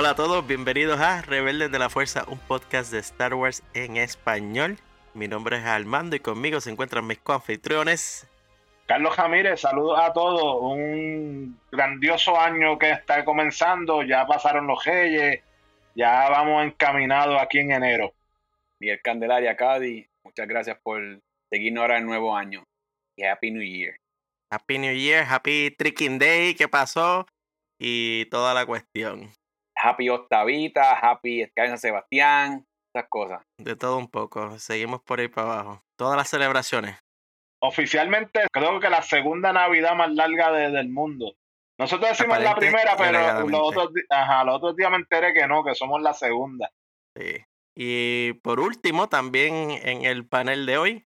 Hola a todos, bienvenidos a Rebeldes de la Fuerza, un podcast de Star Wars en español. Mi nombre es Armando y conmigo se encuentran mis coanfitriones. Carlos Jamírez, saludos a todos. Un grandioso año que está comenzando. Ya pasaron los Reyes. Ya vamos encaminados aquí en enero. Miguel Candelaria, Cadi, muchas gracias por seguirnos ahora el nuevo año. Y Happy New Year. Happy New Year, Happy Tricking Day, ¿qué pasó? Y toda la cuestión. Happy Octavita, Happy San Sebastián, esas cosas. De todo un poco. Seguimos por ahí para abajo. Todas las celebraciones. Oficialmente, creo que la segunda Navidad más larga del mundo. Nosotros decimos la primera, pero los otros, ajá, los otros días me enteré que no, que somos la segunda. Sí. Y por último, también en el panel de hoy.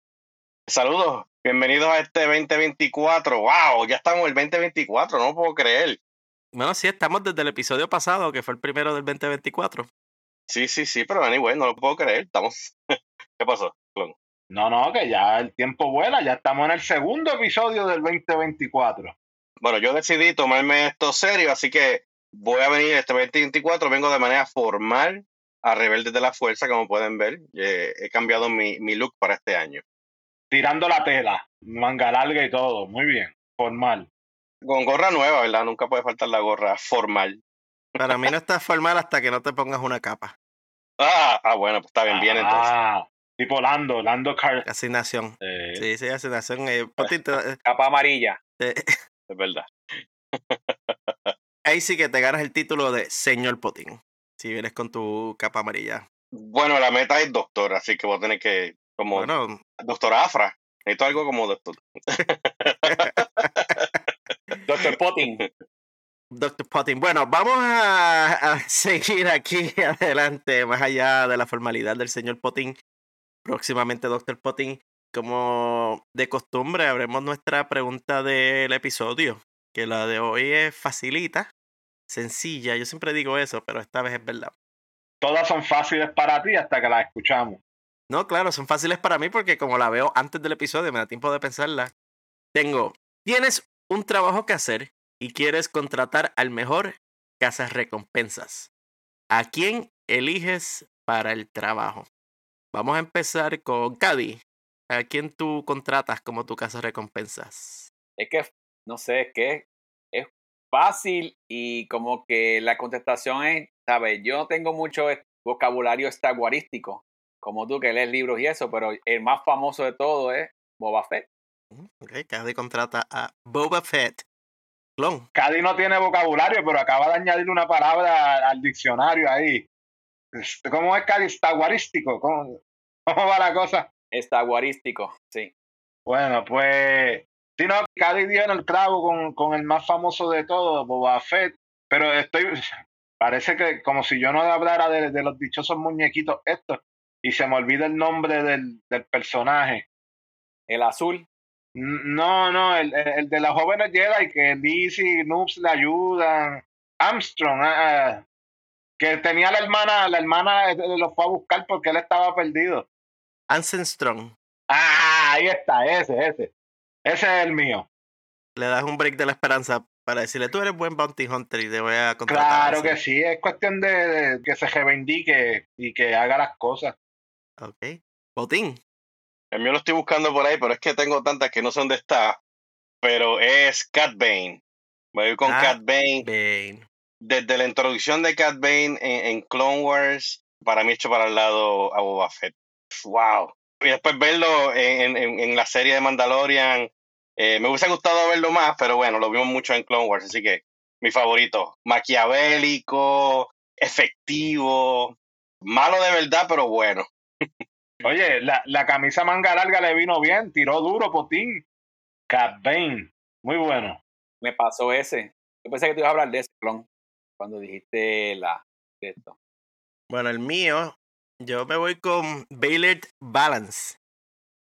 Saludos, bienvenidos a este 2024. ¡Wow! Ya estamos en el 2024, no puedo creer. Bueno, sí, estamos desde el episodio pasado, que fue el primero del 2024. Sí, sí, sí, pero anyway, no lo puedo creer. Estamos. ¿Qué pasó, No, no, que ya el tiempo vuela, ya estamos en el segundo episodio del 2024. Bueno, yo decidí tomarme esto serio, así que voy a venir este 2024, vengo de manera formal a Rebeldes de la Fuerza, como pueden ver. Eh, he cambiado mi, mi look para este año. Tirando la tela, manga larga y todo, muy bien, formal. Con gorra nueva, ¿verdad? Nunca puede faltar la gorra formal. Para mí no está formal hasta que no te pongas una capa. Ah, ah bueno, pues está bien, bien entonces. Ah, tipo Lando, Lando Car Asignación. Sí, sí, asignación. Eh, eh, capa amarilla. es verdad. Ahí sí que te ganas el título de señor Potín. Si vienes con tu capa amarilla. Bueno, la meta es doctor, así que vos tenés que, como, bueno, doctor Afra. Necesito algo como doctor. Doctor Potting. Doctor Potting. Bueno, vamos a, seguir aquí adelante, más allá de la formalidad del señor Potting. Próximamente, Doctor Potting. Como de costumbre, abremos nuestra pregunta del episodio. Que la de hoy es facilita, sencilla. Yo siempre digo eso, pero esta vez es verdad. Todas son fáciles para ti hasta que las escuchamos. No, claro, son fáciles para mí porque como la veo antes del episodio, me da tiempo de pensarla. Tengo, tienes un trabajo que hacer y quieres contratar al mejor casas recompensas. ¿A quién eliges para el trabajo? Vamos a empezar con Cady. ¿A quién tú contratas como tu casa recompensas? Es que, no sé, es que es fácil y como que la contestación es, ¿sabes? Yo no tengo mucho vocabulario estaguarístico, como tú que lees libros y eso, pero el más famoso de todo es Boba Fett. Ok, Cady contrata a Boba Fett. Clon. Cady no tiene vocabulario, pero acaba de añadir una palabra al diccionario ahí. ¿Cómo es Cady? Estaguarístico. ¿Cómo, ¿Cómo va la cosa? Estaguarístico, sí. Bueno, pues. Si no, Cady dio en el clavo con, con el más famoso de todos, Boba Fett. Pero estoy. Parece que como si yo no hablara de, de los dichosos muñequitos estos y se me olvida el nombre del, del personaje. El azul. No, no, el, el de las jóvenes Jedi que Lizzie y Noobs le ayudan. Armstrong, ah, ah, que tenía la hermana, la hermana lo fue a buscar porque él estaba perdido. Anson Strong. Ah, ahí está, ese, ese. Ese es el mío. Le das un break de la esperanza para decirle, tú eres buen bounty hunter y te voy a contratar. Claro que sí, es cuestión de, que se reivindique y que haga las cosas. Ok. Botín. El mío lo estoy buscando por ahí, pero es que tengo tantas que no son de esta. Pero es Cat Bane. Voy con Cat, Bane. Desde la introducción de Cat Bane en, Clone Wars, para mí hecho para el lado a Boba Fett. ¡Wow! Y después verlo en, en, la serie de Mandalorian. Eh, me hubiese gustado verlo más, pero bueno, lo vimos mucho en Clone Wars, así que mi favorito. Maquiavélico, efectivo, malo de verdad, pero bueno. Oye, la, la, camisa manga larga le vino bien, tiró duro, Potín. Cat Bane, muy bueno. Me pasó ese. Yo pensé que te ibas a hablar de ese clon cuando dijiste la de esto. Bueno, el mío, yo me voy con Baylor Balance,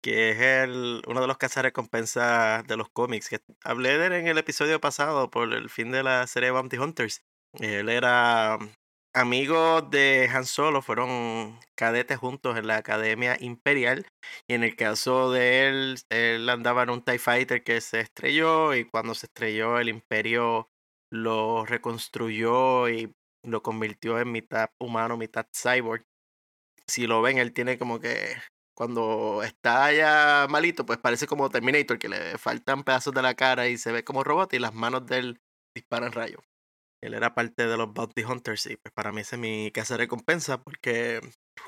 que es el, uno de los recompensas de los cómics. Que hablé de él en el episodio pasado por el fin de la serie Bounty Hunters. Él era amigos de Han Solo, fueron cadetes juntos en la Academia Imperial. Y en el caso de él, él andaba en un TIE Fighter que se estrelló. Y cuando se estrelló, el Imperio lo reconstruyó y lo convirtió en mitad humano, mitad cyborg. Si lo ven, él tiene como que cuando está ya malito, pues parece como Terminator, que le faltan pedazos de la cara y se ve como robot y las manos de él disparan rayos. Él era parte de los Bounty Hunters y pues para mí ese es mi casa de recompensa porque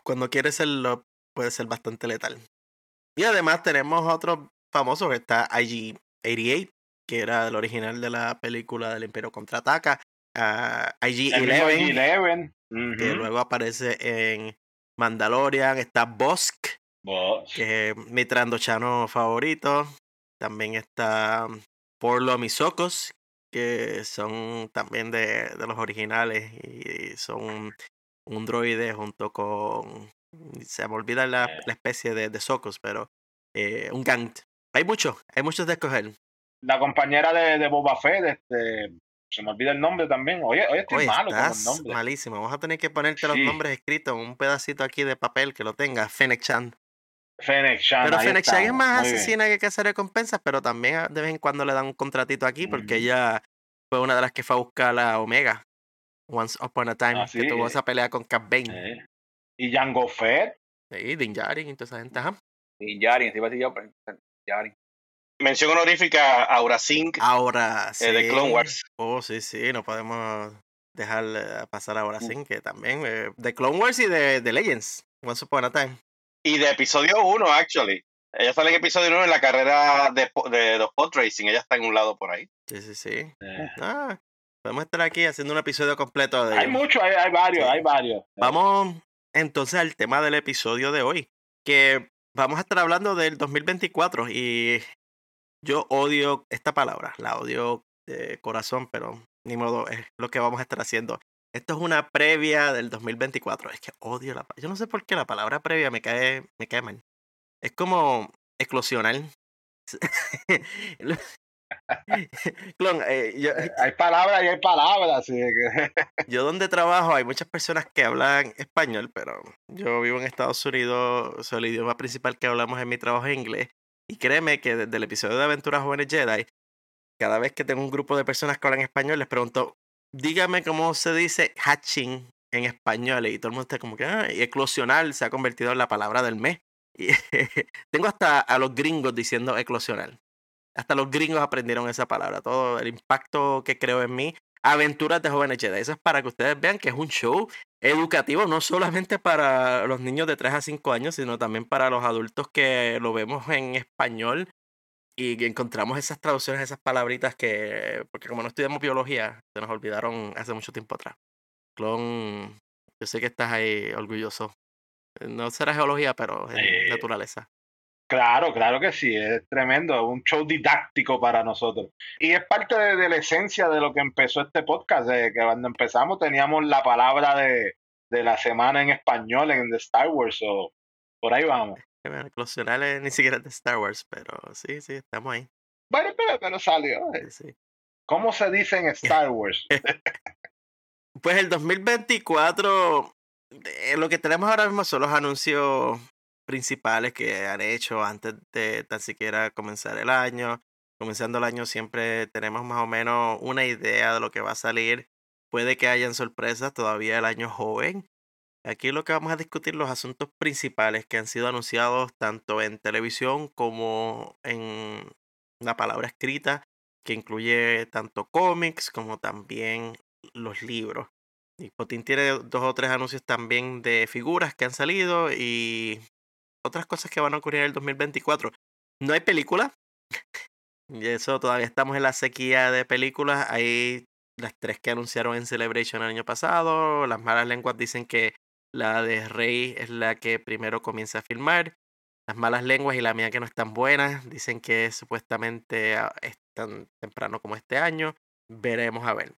cuando quiere serlo puede ser bastante letal. Y además tenemos otros famosos, está IG-88, que era el original de la película del Imperio Contraataca, uh, IG-11, que luego aparece en Mandalorian, está Bosk, que es mi trandochano favorito. También está Porlo Misokos, que son también de, de, los originales y son un droide junto con. Se me olvida la, eh. la especie de, de Socos, pero eh, un Gant. Hay muchos, hay muchos de escoger. La compañera de, de Boba Fett, este, se me olvida el nombre también. Oye, oye estoy malo con el nombre. Malísimo. Vamos a tener que ponerte los nombres escritos en un pedacito aquí de papel que lo tenga. Fennec Chan. Fennec. Pero Fennec Chan es más asesina que que hacer recompensas, pero también de vez en cuando le dan un contratito aquí porque ella fue una de las que fue a buscar la Omega. Once Upon a Time, ah, que tuvo esa pelea con Cap Bane. Y Jango Fett. Sí, Din Djarin y toda esa gente. Ajá. Din Djarin, iba a decir yo, pero Djarin. Mención honorífica a Aura Sync. Ahora, sí. Eh, de Clone Wars. Oh, sí, sí, no podemos dejar eh, pasar a Aura mm. Sync, que también. Eh, de Clone Wars y de, de Legends. Once Upon a Time. Y de episodio 1, actually. Ella sale en episodio 1 en la carrera de, de los pod racing. Ella está en un lado por ahí. Sí, sí, sí. Ah, podemos estar aquí haciendo un episodio completo de. Hay muchos, hay, hay, varios, hay varios. Vamos entonces al tema del episodio de hoy. Que vamos a estar hablando del 2024. Y yo odio esta palabra. La odio de corazón, pero ni modo, es lo que vamos a estar haciendo. Esto es una previa del 2024. Es que odio la Yo no sé por qué la palabra previa me cae, me cae mal. Es como eclosional. Clon, eh, eh, hay palabras y hay palabras. yo donde trabajo hay muchas personas que hablan español, pero yo vivo en Estados Unidos, el idioma principal que hablamos en mi trabajo es inglés. Y créeme que desde el episodio de Aventuras Jóvenes Jedi, cada vez que tengo un grupo de personas que hablan español, les pregunto, dígame cómo se dice hatching en español. Y todo el mundo está como que, ah, se ha convertido en la palabra del mes. Y tengo hasta a los gringos diciendo eclosional. Hasta los gringos aprendieron esa palabra. Todo el impacto que creo en mí. Aventuras de jóvenes Jedi. Eso es para que ustedes vean que es un show educativo, no solamente para los niños de 3 a 5 años, sino también para los adultos que lo vemos en español y encontramos esas traducciones, esas palabritas que, porque como no estudiamos biología, se nos olvidaron hace mucho tiempo atrás. Clon, yo sé que estás ahí orgulloso. No será geología, pero es naturaleza. Claro, claro que sí, es tremendo, es un show didáctico para nosotros. Y es parte de, la esencia de lo que empezó este podcast, de que cuando empezamos teníamos la palabra de, la semana en español en The Star Wars, o por ahí vamos. Bueno, ni siquiera de Star Wars, pero sí, sí, estamos ahí. Bueno, pero, salió. Eh. ¿Cómo se dice en Star Wars? pues el 2024, eh, lo que tenemos ahora mismo son los anuncios principales que han hecho antes de tan siquiera comenzar el año. Comenzando el año siempre tenemos más o menos una idea de lo que va a salir. Puede que hayan sorpresas, todavía el año joven. Aquí lo que vamos a discutir los asuntos principales que han sido anunciados tanto en televisión como en la palabra escrita, que incluye tanto cómics como también los libros. Y Potín tiene dos o tres anuncios también de figuras que han salido y otras cosas que van a ocurrir en el 2024. No hay película. y eso todavía estamos en la sequía de películas. Hay las tres que anunciaron en Celebration el año pasado. Las malas lenguas dicen que la de Rey es la que primero comienza a filmar. Las malas lenguas y la mía que no están buenas dicen que supuestamente ah, es tan temprano como este año. Veremos a ver.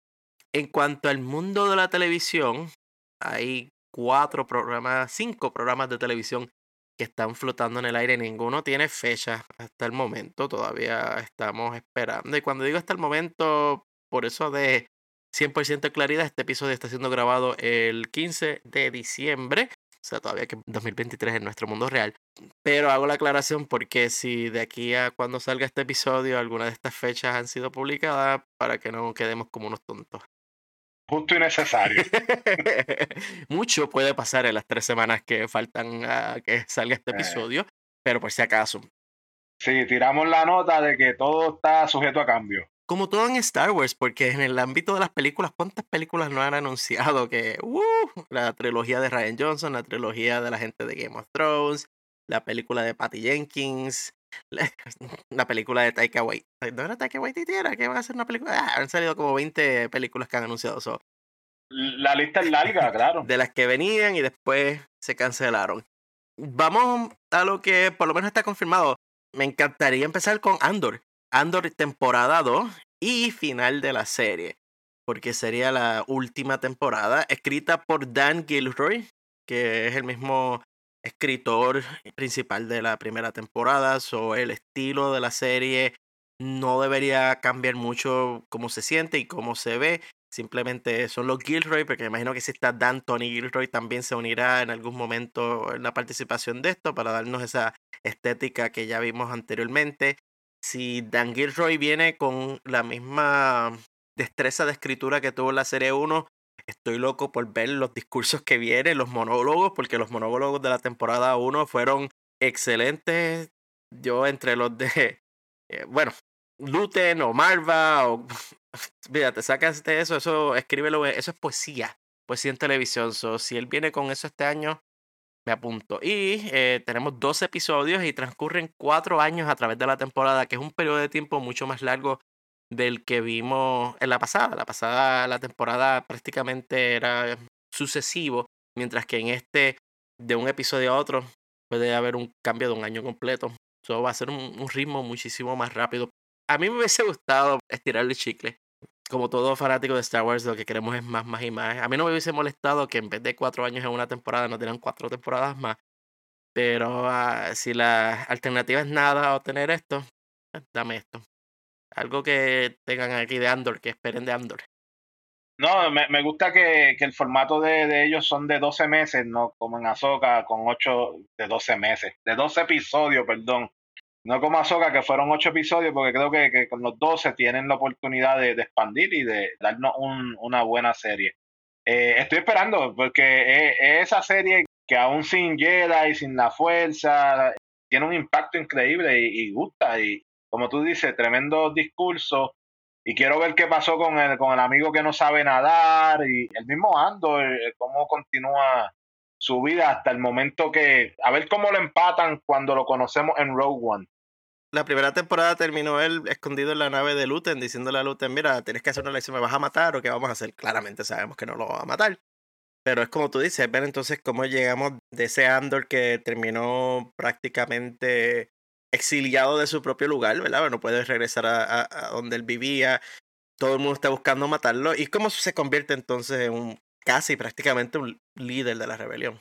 En cuanto al mundo de la televisión, hay cuatro programas, cinco programas de televisión que están flotando en el aire. Ninguno tiene fecha hasta el momento. Todavía estamos esperando. Y cuando digo hasta el momento, por eso de 100% de claridad, este episodio está siendo grabado el 15 de diciembre. O sea, todavía que 2023 en nuestro mundo real. Pero hago la aclaración porque si de aquí a cuando salga este episodio alguna de estas fechas han sido publicadas, para que no quedemos como unos tontos. justo y necesario. Mucho puede pasar en las tres semanas que faltan a que salga este eh. episodio, pero por si acaso. Sí, tiramos la nota de que todo está sujeto a cambio. Como todo en Star Wars, porque en el ámbito de las películas, ¿cuántas películas no han anunciado que uh, la trilogía de Ryan Johnson, la trilogía de la gente de Game of Thrones, la película de Patty Jenkins, la, película de Taika Waititi. ¿No era Taika Waititi? ¿Era que van a hacer una película? Ah, han salido como 20 películas que han anunciado. So. La lista es larga, claro. De las que venían y después se cancelaron. Vamos a lo que por lo menos está confirmado. Me encantaría empezar con Andor. Andor temporada 2 y final de la serie. Porque sería la última temporada escrita por Dan Gilroy, que es el mismo escritor principal de la primera temporada, so el estilo de la serie no debería cambiar mucho cómo se siente y cómo se ve. Simplemente son los Gilroy, porque me imagino que si está Dan Tony Gilroy también se unirá en algún momento en la participación de esto para darnos esa estética que ya vimos anteriormente. Si Dan Gilroy viene con la misma destreza de escritura que tuvo la serie 1, Estoy loco por ver los discursos que vienen, los monólogos, porque los monólogos de la temporada 1 fueron excelentes. Yo entre los de, eh, bueno, Luten o Marva o... Mira, te sacas de eso, eso, escríbelo, eso es poesía, poesía en televisión. So, si él viene con eso este año, me apunto. Y eh, tenemos dos episodios y transcurren cuatro años a través de la temporada, que es un periodo de tiempo mucho más largo del que vimos en la pasada. La pasada, la temporada prácticamente era sucesivo, mientras que en este, de un episodio a otro, puede haber un cambio de un año completo. Eso va a ser un, ritmo muchísimo más rápido. A mí me hubiese gustado estirar el chicle. Como todo fanático de Star Wars, lo que queremos es más, más y más. A mí no me hubiese molestado que en vez de cuatro años en una temporada, nos dieran cuatro temporadas más. Pero ah, si la alternativa es nada o tener esto, pues, dame esto. Algo que tengan aquí de Andor, que esperen de Andor. No, me, me gusta que, que, el formato de, de, ellos son de 12 meses, no como en Azoka con 8 de 12 meses, de 12 episodios, perdón. No como Azoka que fueron 8 episodios, porque creo que, que, con los 12 tienen la oportunidad de, expandir y de darnos un, una buena serie. Eh, estoy esperando, porque es, esa serie que aún sin Jedi, sin la fuerza, tiene un impacto increíble y, y gusta. Y, como tú dices, tremendo discurso. Y quiero ver qué pasó con el, con el amigo que no sabe nadar y el mismo Ando, eh, cómo continúa su vida hasta el momento que. A ver cómo lo empatan cuando lo conocemos en Rogue One. La primera temporada terminó él escondido en la nave de Luten, diciéndole a Luten: Mira, tienes que hacer una lección, ¿me vas a matar o qué vamos a hacer? Claramente sabemos que no lo va a matar. Pero es como tú dices, ver entonces cómo llegamos de ese Andor que terminó prácticamente exiliado de su propio lugar, ¿verdad? No puede regresar a, donde él vivía. Todo el mundo está buscando matarlo. ¿Y cómo se convierte entonces en un casi prácticamente un líder de la rebelión?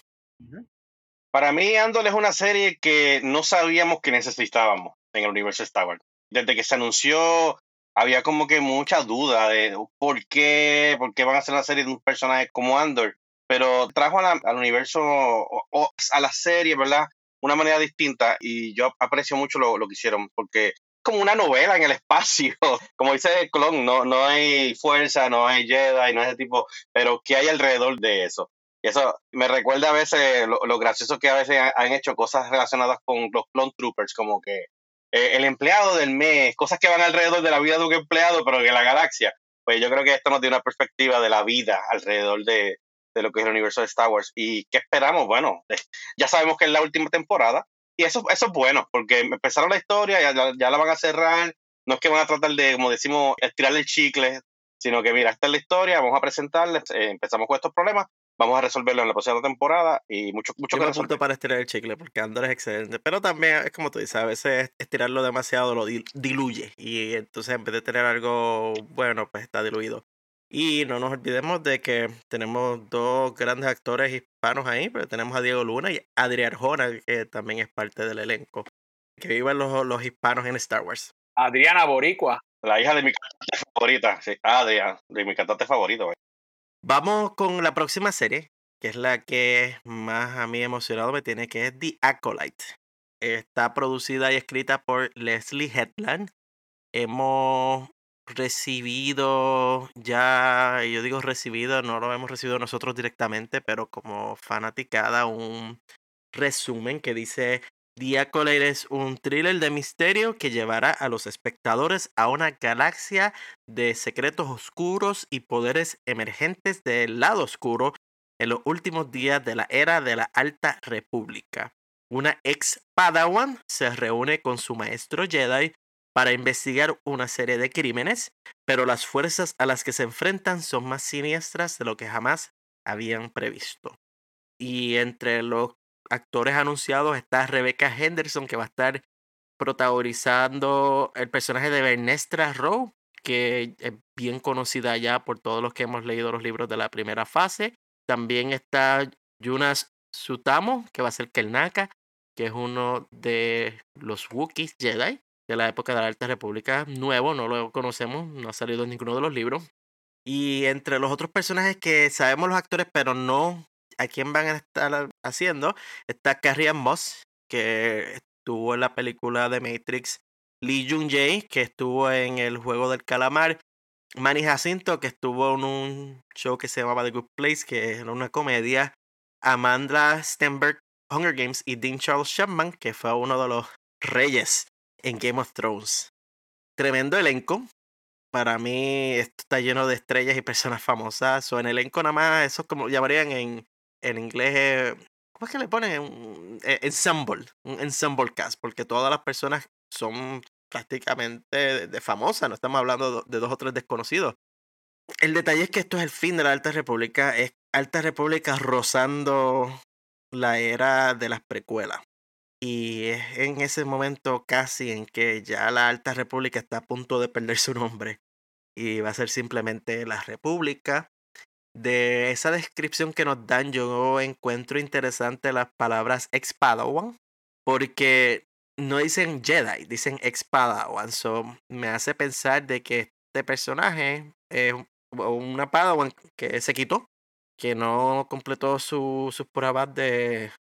Para mí, Andor es una serie que no sabíamos que necesitábamos en el universo Star Wars. Desde que se anunció, había como que mucha duda de por qué, por qué van a hacer una serie de un personaje como Andor. Pero trajo al universo, o, a la serie, ¿verdad? una manera distinta y yo aprecio mucho lo, lo que hicieron porque es como una novela en el espacio, como dice clon, no, no hay fuerza, no hay Jedi, no es ese tipo, pero ¿qué hay alrededor de eso? Y eso me recuerda a veces lo, gracioso que a veces han hecho cosas relacionadas con los clone troopers, como que eh, el empleado del mes, cosas que van alrededor de la vida de un empleado, pero en la galaxia. Pues yo creo que esto nos dio una perspectiva de la vida alrededor de, de lo que es el universo de Star Wars. ¿Y qué esperamos? Bueno, ya sabemos que es la última temporada y eso, eso es bueno, porque empezaron la historia, ya, ya la van a cerrar, no es que van a tratar de, como decimos, estirarle el chicle, sino que mira, esta es la historia, vamos a presentarles, eh, empezamos con estos problemas, vamos a resolverlo en la próxima temporada y mucho, mucho Yo que para estirar el chicle porque Andor es excelente, pero también es como tú dices, a veces estirarlo demasiado lo diluye y entonces en vez de tener algo bueno, pues está diluido. Y no nos olvidemos de que tenemos dos grandes actores hispanos ahí, pero tenemos a Diego Luna y Adrián Arjona, que también es parte del elenco. Que vivan los, los hispanos en Star Wars. Adriana Boricua. La hija de mi cantante favorita, sí, Adriana, de mi cantante favorito. Vamos con la próxima serie, que es la que más a mí emocionado me tiene, que es The Acolyte. Está producida y escrita por Leslie Hetland. Hemos recibido ya, yo digo recibido, no lo hemos recibido nosotros directamente, pero como fanaticada, un resumen que dice The es un thriller de misterio que llevará a los espectadores a una galaxia de secretos oscuros y poderes emergentes del lado oscuro en los últimos días de la era de la Alta República. Una ex Padawan se reúne con su maestro Jedi para investigar una serie de crímenes, pero las fuerzas a las que se enfrentan son más siniestras de lo que jamás habían previsto. Y entre los actores anunciados está Rebecca Henderson, que va a estar protagonizando el personaje de Bernestra Rowe, que es bien conocida ya por todos los que hemos leído los libros de la primera fase. También está Jonas Sutamo, que va a ser Kelnaka, que es uno de los Wookiees Jedi de la época de la Alta República, nuevo, no lo conocemos, no ha salido en ninguno de los libros. Y entre los otros personajes que sabemos los actores, pero no a quién van a estar haciendo, está Carrie Moss, que estuvo en la película de Matrix, Lee Jung Jae, que estuvo en el juego del calamar, Manny Jacinto, que estuvo en un show que se llamaba The Good Place, que era una comedia, Amanda Stenberg, Hunger Games, y Dean Charles Chapman, que fue uno de los reyes en Game of Thrones. Tremendo elenco. Para mí esto está lleno de estrellas y personas famosas. O en elenco nada más, eso como llamarían en, en inglés, eh, ¿cómo es que le ponen? Un eh, ensemble, un ensemble cast, porque todas las personas son prácticamente de, famosas, no estamos hablando de dos o tres desconocidos. El detalle es que esto es el fin de la Alta República, es Alta República rozando la era de las precuelas. Y es en ese momento casi en que ya la Alta República está a punto de perder su nombre. Y va a ser simplemente la República de esa descripción que nos dan, yo encuentro interesante las palabras ex Padawan, porque no dicen Jedi, dicen ex Padawan. So, me hace pensar de que este personaje es una Padawan que se quitó, que no completó sus pruebas de,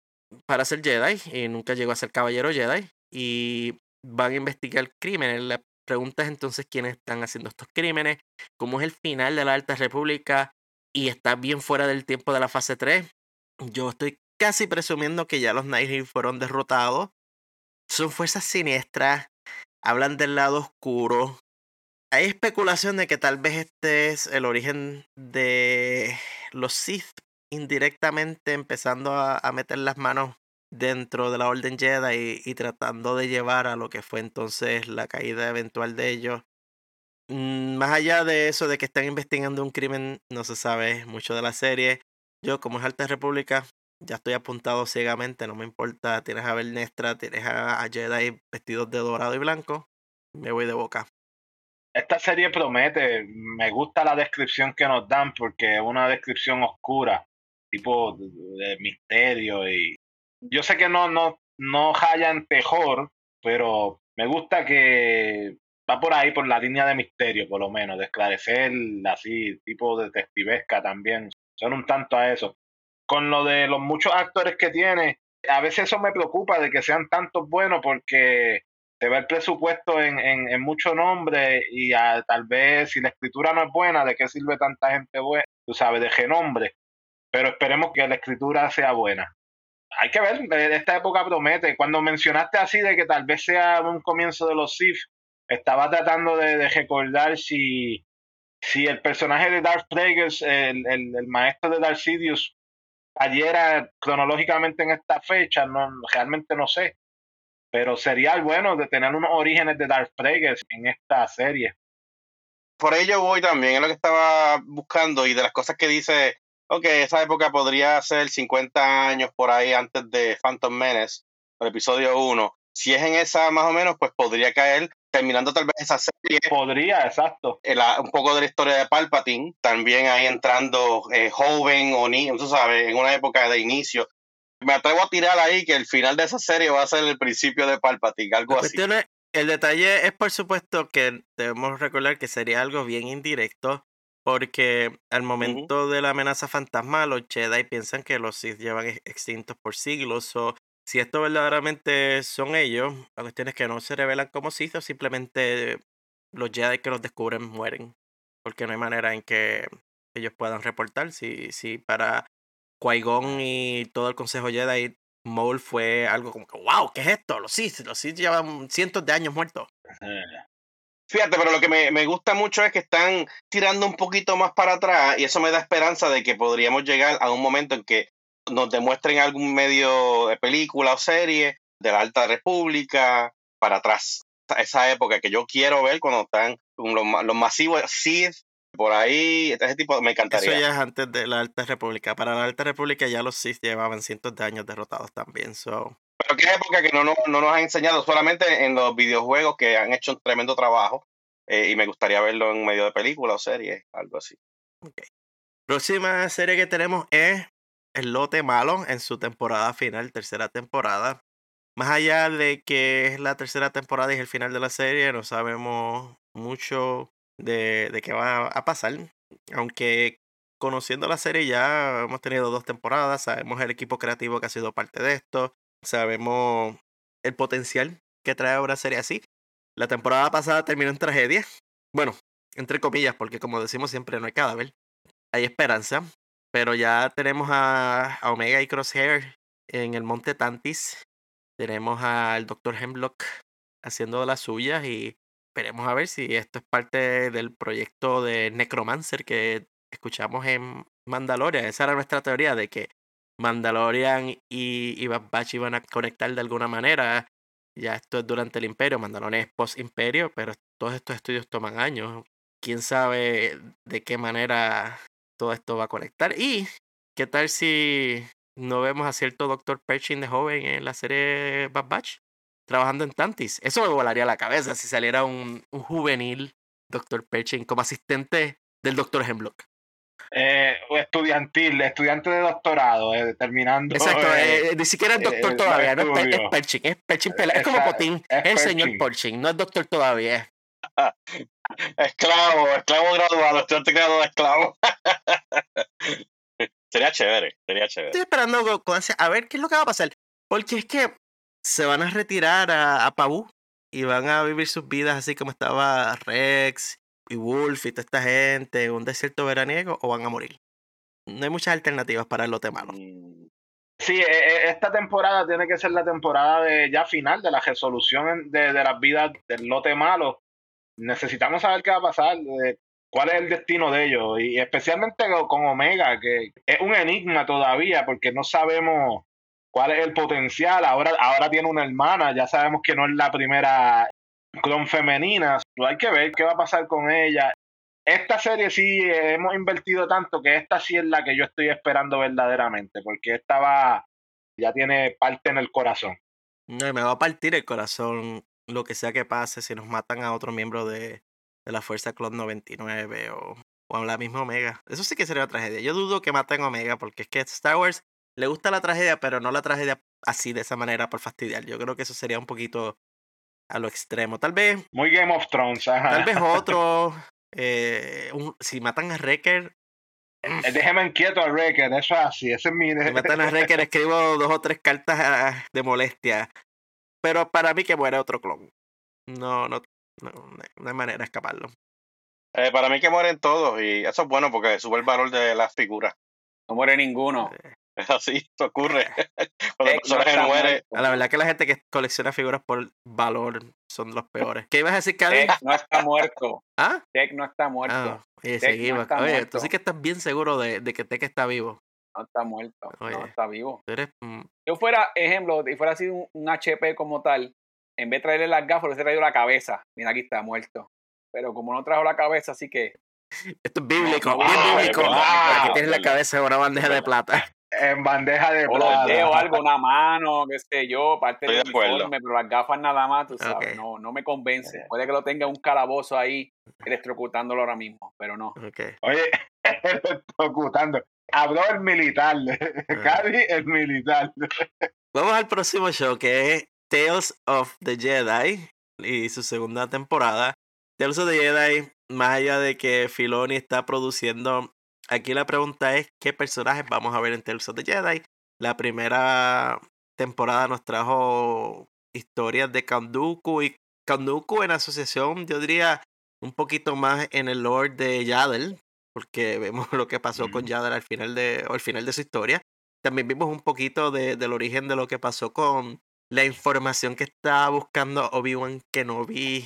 para ser Jedi y nunca llegó a ser caballero Jedi. Y van a investigar crímenes. La pregunta es entonces quiénes están haciendo estos crímenes, cómo es el final de la Alta República, y está bien fuera del tiempo de la fase 3. Yo estoy casi presumiendo que ya los Nightingale fueron derrotados. Son fuerzas siniestras, hablan del lado oscuro. Hay especulación de que tal vez este es el origen de los Sith indirectamente empezando a, meter las manos dentro de la Orden Jedi y, tratando de llevar a lo que fue entonces la caída eventual de ellos más allá de eso, de que están investigando un crimen, no se sabe mucho de la serie. Yo, como es Alta República, ya estoy apuntado ciegamente, no me importa. Tienes a Bernestra, tienes a, Jedi vestidos de dorado y blanco. Me voy de boca. Esta serie promete, me gusta la descripción que nos dan porque es una descripción oscura, tipo de, misterio y yo sé que no no no hallan mejor, pero me gusta que por ahí por la línea de misterio, por lo menos, de esclarecer así, tipo detectivesca también. Son un tanto a eso. Con lo de los muchos actores que tiene, a veces eso me preocupa de que sean tantos buenos porque se ve el presupuesto en, en, en mucho nombre y tal vez si la escritura no es buena, ¿de qué sirve tanta gente buena? Tú sabes, de genombre. Pero esperemos que la escritura sea buena. Hay que ver, esta época promete. Cuando mencionaste así de que tal vez sea un comienzo de los Sith, estaba tratando de, recordar si, si el personaje de Darth Plagueis, el, el, maestro de Darth Sidious, cayera cronológicamente en esta fecha, no, realmente no sé. Pero sería bueno de tener unos orígenes de Darth Plagueis en esta serie. Por ello voy también, es lo que estaba buscando y de las cosas que dice, ok, esa época podría ser 50 años por ahí antes de Phantom Menace, el episodio 1. Si es en esa más o menos, pues podría caer terminando tal vez esa serie. Podría, exacto. un poco de la historia de Palpatine, también ahí entrando eh, joven o niño, tú sabes, en una época de inicio. Me atrevo a tirar ahí que el final de esa serie va a ser el principio de Palpatine, algo así. el detalle es, por supuesto, que debemos recordar que sería algo bien indirecto, porque al momento de la amenaza fantasma, los Jedi piensan que los Sith llevan extintos por siglos, o si esto verdaderamente son ellos, la cuestión es que no se revelan como Sith o simplemente los Jedi que los descubren mueren. Porque no hay manera en que ellos puedan reportar. Si, si para Qui-Gon y todo el Consejo Jedi, Maul fue algo como que, wow, ¿qué es esto? Los Sith, los Sith llevan cientos de años muertos. Fíjate, pero lo que me, me, gusta mucho es que están tirando un poquito más para atrás y eso me da esperanza de que podríamos llegar a un momento en que nos demuestren algún medio de película o serie de la Alta República para atrás. Esa época que yo quiero ver cuando están los, los masivos Sith por ahí, ese tipo me encantaría. Eso ya es antes de la Alta República. Para la Alta República ya los Sith llevaban cientos de años derrotados también. So. Pero qué época que no, no, no, nos han enseñado solamente en los videojuegos que han hecho un tremendo trabajo. Eh, y me gustaría verlo en medio de película o serie, algo así. Okay. Próxima serie que tenemos es El Lote Malo en su temporada final, tercera temporada. Más allá de que es la tercera temporada y es el final de la serie, no sabemos mucho de, de qué va a pasar. Aunque conociendo la serie ya hemos tenido dos temporadas, sabemos el equipo creativo que ha sido parte de esto, sabemos el potencial que trae una serie así. La temporada pasada terminó en tragedia. Bueno, entre comillas, porque como decimos siempre, no hay cadáver. Hay esperanza. Pero ya tenemos a, Omega y Crosshair en el Monte Tantis. Tenemos al Dr. Hemlock haciendo las suyas y esperemos a ver si esto es parte del proyecto de Necromancer que escuchamos en Mandalorian. Esa era nuestra teoría de que Mandalorian y, y Bad Batch iban a conectar de alguna manera. Ya esto es durante el imperio, Mandalorian es post-imperio, pero todos estos estudios toman años. Quién sabe de qué manera todo esto va a conectar. Y qué tal si no vemos a cierto Dr. Pershing de joven en la serie Bad Batch trabajando en Tantis. Eso me volaría la cabeza si saliera un, un juvenil Dr. Pershing como asistente del Dr. Hemlock. Eh, estudiantil, estudiante de doctorado, eh, terminando. Exacto, eh, eh, ni siquiera es doctor todavía, no es, es Pershing, es Pershing es como Potín, es, el señor Pershing, no es doctor todavía. Esclavo, esclavo graduado, estudiante graduado de esclavo. sería chévere, sería chévere. Estoy esperando con a ver qué es lo que va a pasar, porque es que se van a retirar a, a Pabú y van a vivir sus vidas así como estaba Rex y Wolf y toda esta gente en un desierto veraniego o van a morir. No hay muchas alternativas para el lote malo. Mm. Sí, e, e, esta temporada tiene que ser la temporada de ya final de la resolución de, de las vidas del lote malo. Necesitamos saber qué va a pasar, cuál es el destino de ellos, y especialmente con Omega, que es un enigma todavía, porque no sabemos cuál es el potencial. Ahora, ahora tiene una hermana, ya sabemos que no es la primera clon femenina. Hay que ver qué va a pasar con ella. Esta serie sí hemos invertido tanto que esta sí es la que yo estoy esperando verdaderamente, porque esta va, ya tiene parte en el corazón. Me va a partir el corazón lo que sea que pase si nos matan a otro miembro de, de la Fuerza Clon 99 o, o a la misma Omega. Eso sí que sería una tragedia. Yo dudo que maten a Omega porque es que Star Wars le gusta la tragedia, pero no la tragedia así, de esa manera, por fastidiar. Yo creo que eso sería un poquito a lo extremo. Tal vez. Muy Game of Thrones, Tal vez otro. Eh, si matan a Wrecker. Eh, déjeme quieto a Wrecker, eso es así, ese es mi. Si matan a Wrecker, escribo dos o tres cartas ah, de molestia. Pero para mí que muere otro clon. No, no, no, no hay manera de escaparlo. Eh, para mí que mueren todos y eso es bueno porque sube el valor de las figuras. No muere ninguno. Es así, esto ocurre. Cuando personaje muere. La verdad que la gente que colecciona figuras por valor son los peores. ¿Qué ibas a decir, Cali? Tech no está muerto. ¿Ah? Tech no está muerto. Ah, oye, seguimos. No oye, tú sí que estás bien seguro de, de, que Tech está vivo. No está muerto. Oye, no está vivo. Eres, mm. Yo fuera, ejemplo, si fuera así un, un, HP como tal, en vez de traerle las gafas, le hubiese traído la cabeza. Mira, aquí está muerto. Pero como no trajo la cabeza, así que. Esto es bíblico, bien bíblico. Aquí tienes la cabeza en una bandeja de plata en bandeja de o plata. O algo, una mano, qué sé yo, parte del uniforme, pero las gafas nada más, tú sabes, okay. no, no me convence. Puede que lo tenga un calabozo ahí electrocutándolo ahora mismo, pero no. Okay. Oye, electrocutando. Habló el militar, Cari el militar. Vamos al próximo show que es Tales of the Jedi y su segunda temporada. Tales of the Jedi, más allá de que Filoni está produciendo Aquí la pregunta es, ¿qué personajes vamos a ver en Tales of the Jedi? La primera temporada nos trajo historias de Kanduku y Kanduku en asociación, yo diría, un poquito más en el lore de Yadel, porque vemos lo que pasó con Yadel al final de, al final de su historia. También vimos un poquito de, del origen de lo que pasó con la información que estaba buscando Obi-Wan Kenobi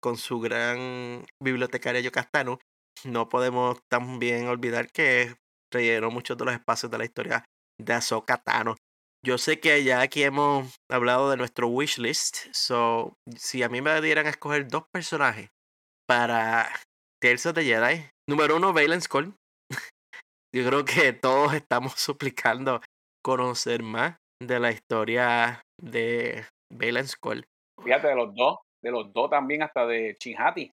con su gran bibliotecario Yocastano. No podemos también olvidar que rellenó muchos de los espacios de la historia de Ahsoka Tano. Yo sé que ya aquí hemos hablado de nuestro wishlist, so si a mí me dieran a escoger dos personajes para Tales of the Jedi, número uno, Valen Skull. Yo creo que todos estamos suplicando conocer más de la historia de Valen Skull. Fíjate, de los dos, de los dos también, hasta de Chinhati.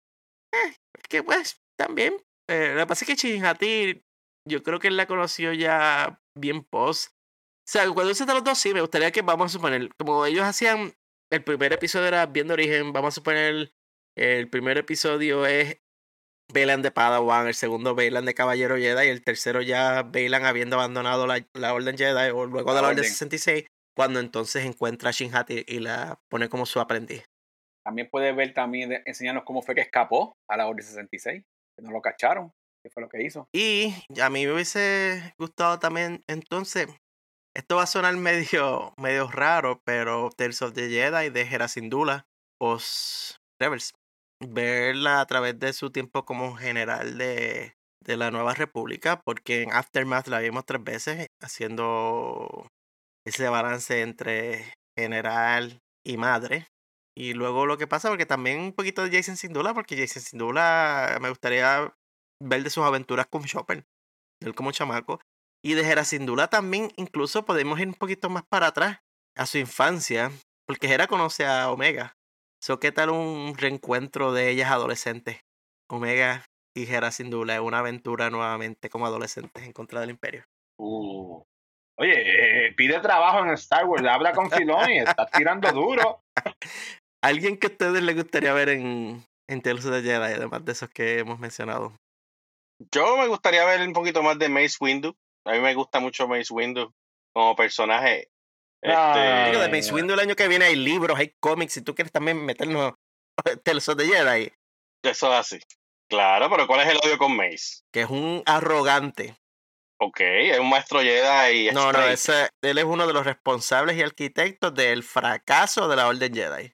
Eh, que pues, también. Eh, lo que pasa es que Chinhati, yo creo que él la conoció ya bien post o sea, cuando se de los dos, sí, me gustaría que, vamos a suponer, como ellos hacían, el primer episodio era viendo origen, vamos a suponer, el primer episodio es Bailan de Padawan, el segundo Bailan de Caballero Jedi y el tercero ya Bailan habiendo abandonado la, la Orden Jedi o luego de la Orden 66, cuando entonces encuentra a Shin y la pone como su aprendiz. También puede ver, también enseñarnos cómo fue que escapó a la Orden 66, que no lo cacharon, qué fue lo que hizo. Y a mí me hubiese gustado también entonces esto va a sonar medio, medio raro, pero Tales of the Jedi de Hera Syndulla, post Rebels. Verla a través de su tiempo como general de, de la Nueva República, porque en Aftermath la vimos tres veces haciendo ese balance entre general y madre. Y luego lo que pasa, porque también un poquito de Jason Sindula, porque Jason Sindula me gustaría ver de sus aventuras con Chopper, él como chamaco. Y de Hera Sindula también, incluso podemos ir un poquito más para atrás, a su infancia, porque Hera conoce a Omega. So, ¿Qué tal un reencuentro de ellas adolescentes? Omega y Hera Sindula, una aventura nuevamente como adolescentes en contra del Imperio. Uh. Oye, eh, pide trabajo en Star Wars, habla con Filoni, está tirando duro. ¿Alguien que a ustedes les gustaría ver en, en Tales of the Jedi, además de esos que hemos mencionado? Yo me gustaría ver un poquito más de Mace Windu. A mí me gusta mucho Mace Windu como personaje. Este... Digo, de Mace Windu el año que viene hay libros, hay cómics, si tú quieres también meternos Tales de Jedi. Eso es así. Claro, pero ¿cuál es el odio con Mace? Que es un arrogante. Ok, es un maestro Jedi. Y no, no, ese, él es uno de los responsables y arquitectos del fracaso de la Orden Jedi.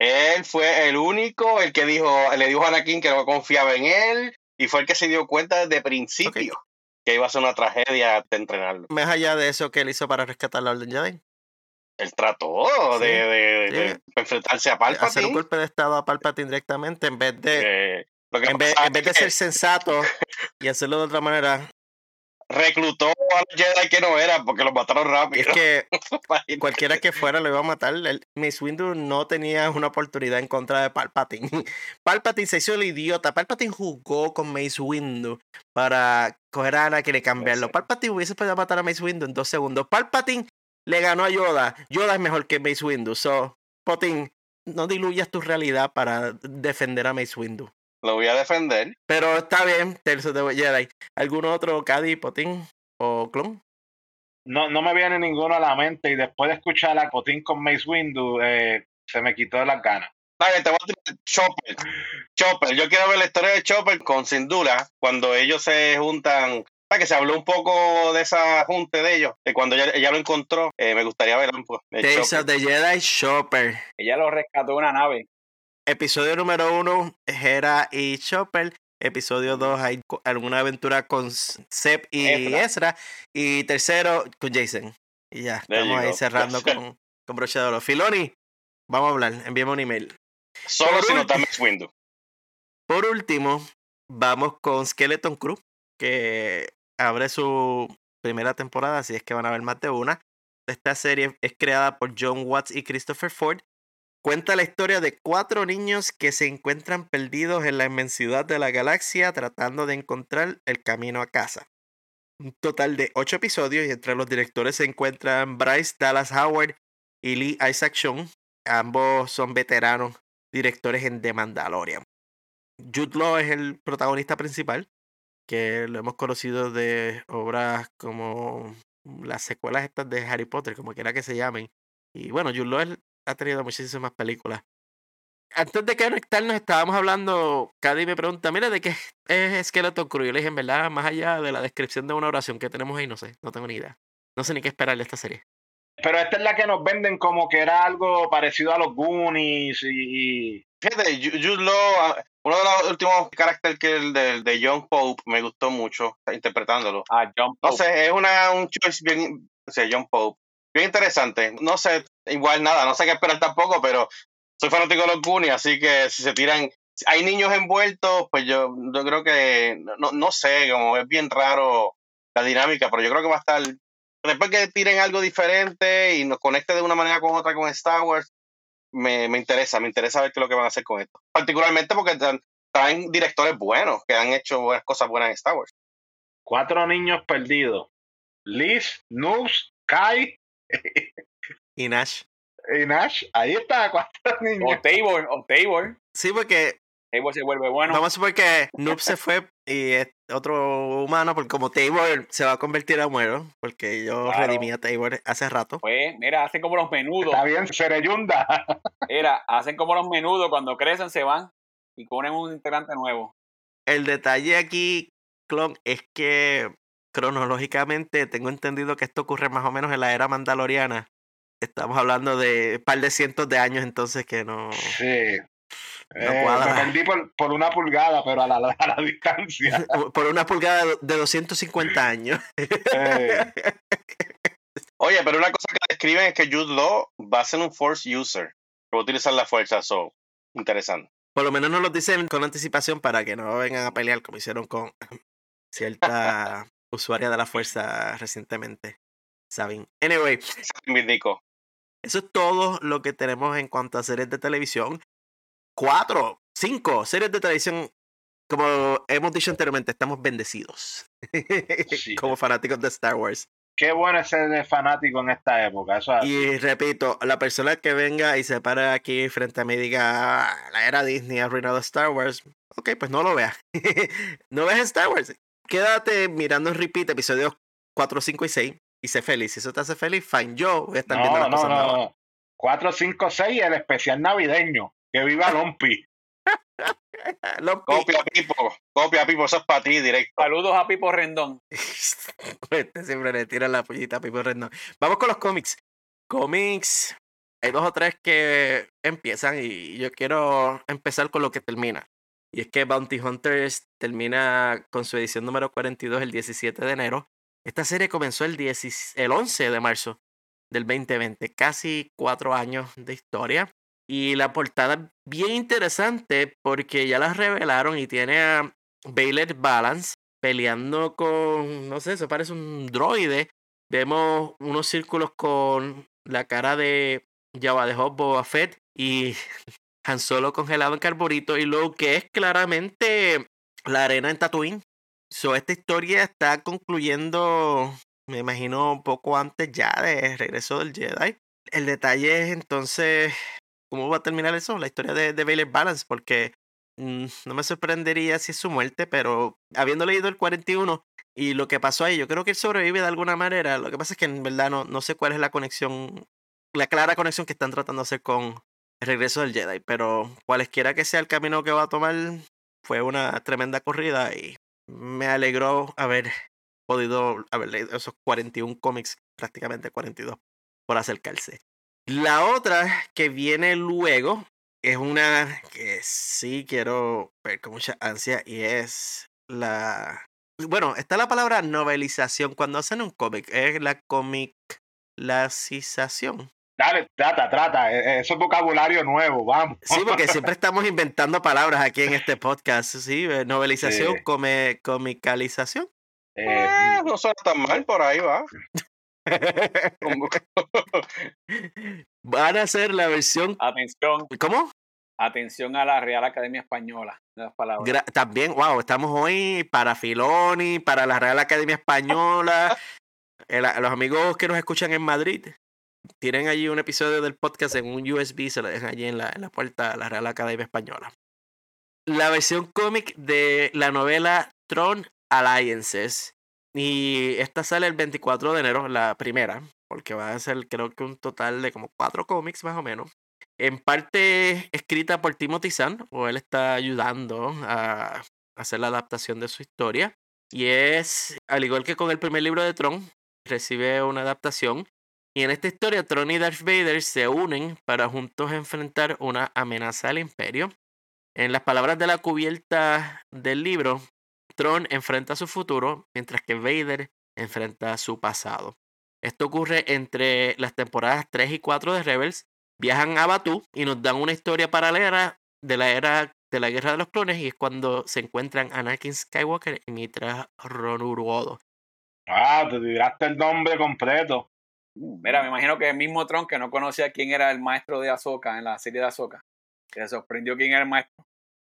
Él fue el único, el que dijo, le dijo a Anakin que no confiaba en él, y fue el que se dio cuenta desde principio que iba a ser una tragedia de entrenarlo. Más allá de eso que él hizo para rescatar la Orden Jedi. Él trató de, enfrentarse a Palpatine. Hacer un golpe de estado a Palpatine directamente en vez de, en, vez, de ser sensato y hacerlo de otra manera reclutó a los Jedi que no eran porque los mataron rápido. Es que cualquiera que fuera lo iba a matar. El, Miss Windu no tenía una oportunidad en contra de Palpatine. Palpatine se hizo el idiota. Palpatine jugó con Mace Windu para coger a Anakin y cambiarlo. Palpatine hubiese podido matar a Mace Windu en dos segundos. Palpatine le ganó a Yoda. Yoda es mejor que Mace Windu. So, Palpatine, no diluyas tu realidad para defender a Mace Windu. Lo voy a defender. Pero está bien, Terzo de Jedi. ¿Algún otro Caddy, Potín o Clon? No, no me viene ninguno a la mente y después de escuchar a Potín con Mace Windu, eh, se me quitó las ganas. Vale, te voy a decir Chopper. Chopper, yo quiero ver la historia de Chopper con Sindula, cuando ellos se juntan que se habló un poco de esa junta de ellos, de cuando ella, lo encontró, eh, me gustaría ver un poco. de Jedi Chopper. Ella lo rescató una nave. Episodio número uno, Hera y Chopper. Episodio dos, hay alguna aventura con Seb y Ezra. Y tercero, con Jason. Y ya, estamos ahí cerrando con, con broche de oro. Filoni, vamos a hablar, envíame un email. Solo si no estamos Windows. Por último, vamos con Skeleton Crew, que abre su primera temporada, así es que van a ver más de una. Esta serie es creada por John Watts y Christopher Ford Cuenta la historia de cuatro niños que se encuentran perdidos en la inmensidad de la galaxia tratando de encontrar el camino a casa. Un total de ocho episodios y entre los directores se encuentran Bryce Dallas Howard y Lee Isaac Chung. Ambos son veteranos directores en The Mandalorian. Jude Law es el protagonista principal, que lo hemos conocido de obras como las secuelas estas de Harry Potter, como quiera que se llamen. Y bueno, Jude Law es ha tenido muchísimas películas. antes de conectarnos estábamos hablando, Cady me pregunta, mira, ¿de qué es Skeleton Crew? Yo le dije, en verdad, más allá de la descripción de una oración que tenemos ahí, no sé, no tengo ni idea. No sé ni qué esperar de esta serie. Pero esta es la que nos venden como que era algo parecido a los Goonies y... Fíjate, Jude Law, uno de los últimos caracteres que el de, de, John Pope me gustó mucho interpretándolo. Ah, John Pope. No sé, es una, un choice bien, o sea, John Pope. Bien interesante. No sé, igual nada, no sé qué esperar tampoco, pero soy fanático de los Goonies, así que si se tiran, hay niños envueltos, pues yo, yo creo que, no, no sé, como es bien raro la dinámica, pero yo creo que va a estar, después que tiren algo diferente y nos conecte de una manera con otra con Star Wars, me, me interesa, me interesa ver qué es lo que van a hacer con esto. Particularmente porque traen directores buenos que han hecho cosas buenas en Star Wars. Cuatro niños perdidos. Liz, Noobs, Kai y Nash. Y Nash, ahí está, cuatro niños. O Tabor, o Tabor. Sí, porque. Tabor se vuelve bueno. Vamos a suponer que Noob se fue y es otro humano, porque como Tabor se va a convertir a muero, porque yo redimí a Tabor hace rato. Pues, mira, hacen como los menudos. Está bien, Sereyunda. Mira, hacen como los menudos, cuando crecen se van y ponen un integrante nuevo. El detalle aquí, Clon, es que cronológicamente tengo entendido que esto ocurre más o menos en la era mandaloriana. Estamos hablando de un par de cientos de años entonces que no... Sí. No eh, me perdí por, una pulgada, pero a la, a la distancia. por una pulgada de 250 años. Eh. Oye, pero una cosa que describen es que Jude Law va a ser un Force User. Que va a utilizar la fuerza, so, interesante. Por lo menos nos lo dicen con anticipación para que no vengan a pelear como hicieron con cierta usuaria de la fuerza recientemente. Saben. Anyway. Eso es todo lo que tenemos en cuanto a series de televisión. Cuatro, cinco series de televisión. Como hemos dicho anteriormente, estamos bendecidos. como fanáticos de Star Wars. Qué bueno ser fanático en esta época. y repito, la persona que venga y se para aquí frente a mí y diga, ah, la era Disney ha arruinado Star Wars. Ok, pues no lo veas. no veas Star Wars quédate mirando en repeat episodios 4, 5 y 6 y sé feliz. Si eso te hace feliz, fine. Yo voy a estar viendo las no, cosas no, no. 4, 5, 6 el especial navideño. Que viva Lompi. Copia Pipo, copia Pipo, eso es para ti directo. Saludos a Pipo Rendón. este siempre le tira la pollita a Pipo Rendón. Vamos con los cómics. Cómics, hay dos o tres que empiezan y yo quiero empezar con lo que termina. Y es que Bounty Hunters termina con su edición número 42 el 17 de enero. Esta serie comenzó el, el 11 de marzo del 2020, casi cuatro años de historia. Y la portada bien interesante porque ya la revelaron y tiene a Baylor Balance peleando con, no sé, eso parece un droide. Vemos unos círculos con la cara de Java de Hot Boba Fett y Han Solo congelado en carburito y lo que es claramente la arena en Tatooine. So, esta historia está concluyendo, me imagino, un poco antes ya de regreso del Jedi. El detalle es entonces cómo va a terminar eso, la historia de, de Balance, porque mm, no me sorprendería si es su muerte, pero habiendo leído el 41 y lo que pasó ahí, yo creo que él sobrevive de alguna manera. Lo que pasa es que en verdad no, no sé cuál es la conexión, la clara conexión que están tratando de hacer con, el regreso del Jedi, pero cualesquiera que sea el camino que va a tomar, fue una tremenda corrida y me alegró haber podido haber leído esos 41 cómics, prácticamente 42, por acercarse. La otra que viene luego es una que sí quiero ver con mucha ansia y es la... Bueno, está la palabra novelización cuando hacen un cómic, es la comiclacización. Dale, trata, trata. E, e, eso es vocabulario nuevo, vamos. Sí, porque siempre estamos inventando palabras aquí en este podcast. Sí, novelización, come, comicalización. Eh, eh, no suena tan mal, por ahí va. Van a hacer la versión. Atención. ¿Cómo? Atención a la Real Academia Española. Las palabras. También, wow, estamos hoy para Filoni, para la Real Academia Española. los amigos que nos escuchan en Madrid, tienen allí un episodio del podcast en un USB, se lo dejan allí en la, en la puerta de la Real Academia Española. La versión cómic de la novela Tron Alliances. Y esta sale el 24 de enero, la primera, porque va a ser creo que un total de como cuatro cómics más o menos. en parte escrita por Timothy Zahn, o él está ayudando a hacer la adaptación de su historia. Y es, al igual que con el primer libro de Tron, recibe una adaptación. Y en esta historia, Tron y Darth Vader se unen para juntos enfrentar una amenaza al imperio. En las palabras de la cubierta del libro, Tron enfrenta su futuro, mientras que Vader enfrenta su pasado. Esto ocurre entre las temporadas 3 y 4 de Rebels. Viajan a Batu y nos dan una historia paralela de la era de la Guerra de los Clones y es cuando se encuentran Anakin Skywalker y Mitra Ronuruodo. Ah, te tiraste el nombre completo. Mira, me imagino que el mismo Tron que no conocía quién era el maestro de Ahsoka en la serie de Ahsoka. Que se sorprendió quién era el maestro.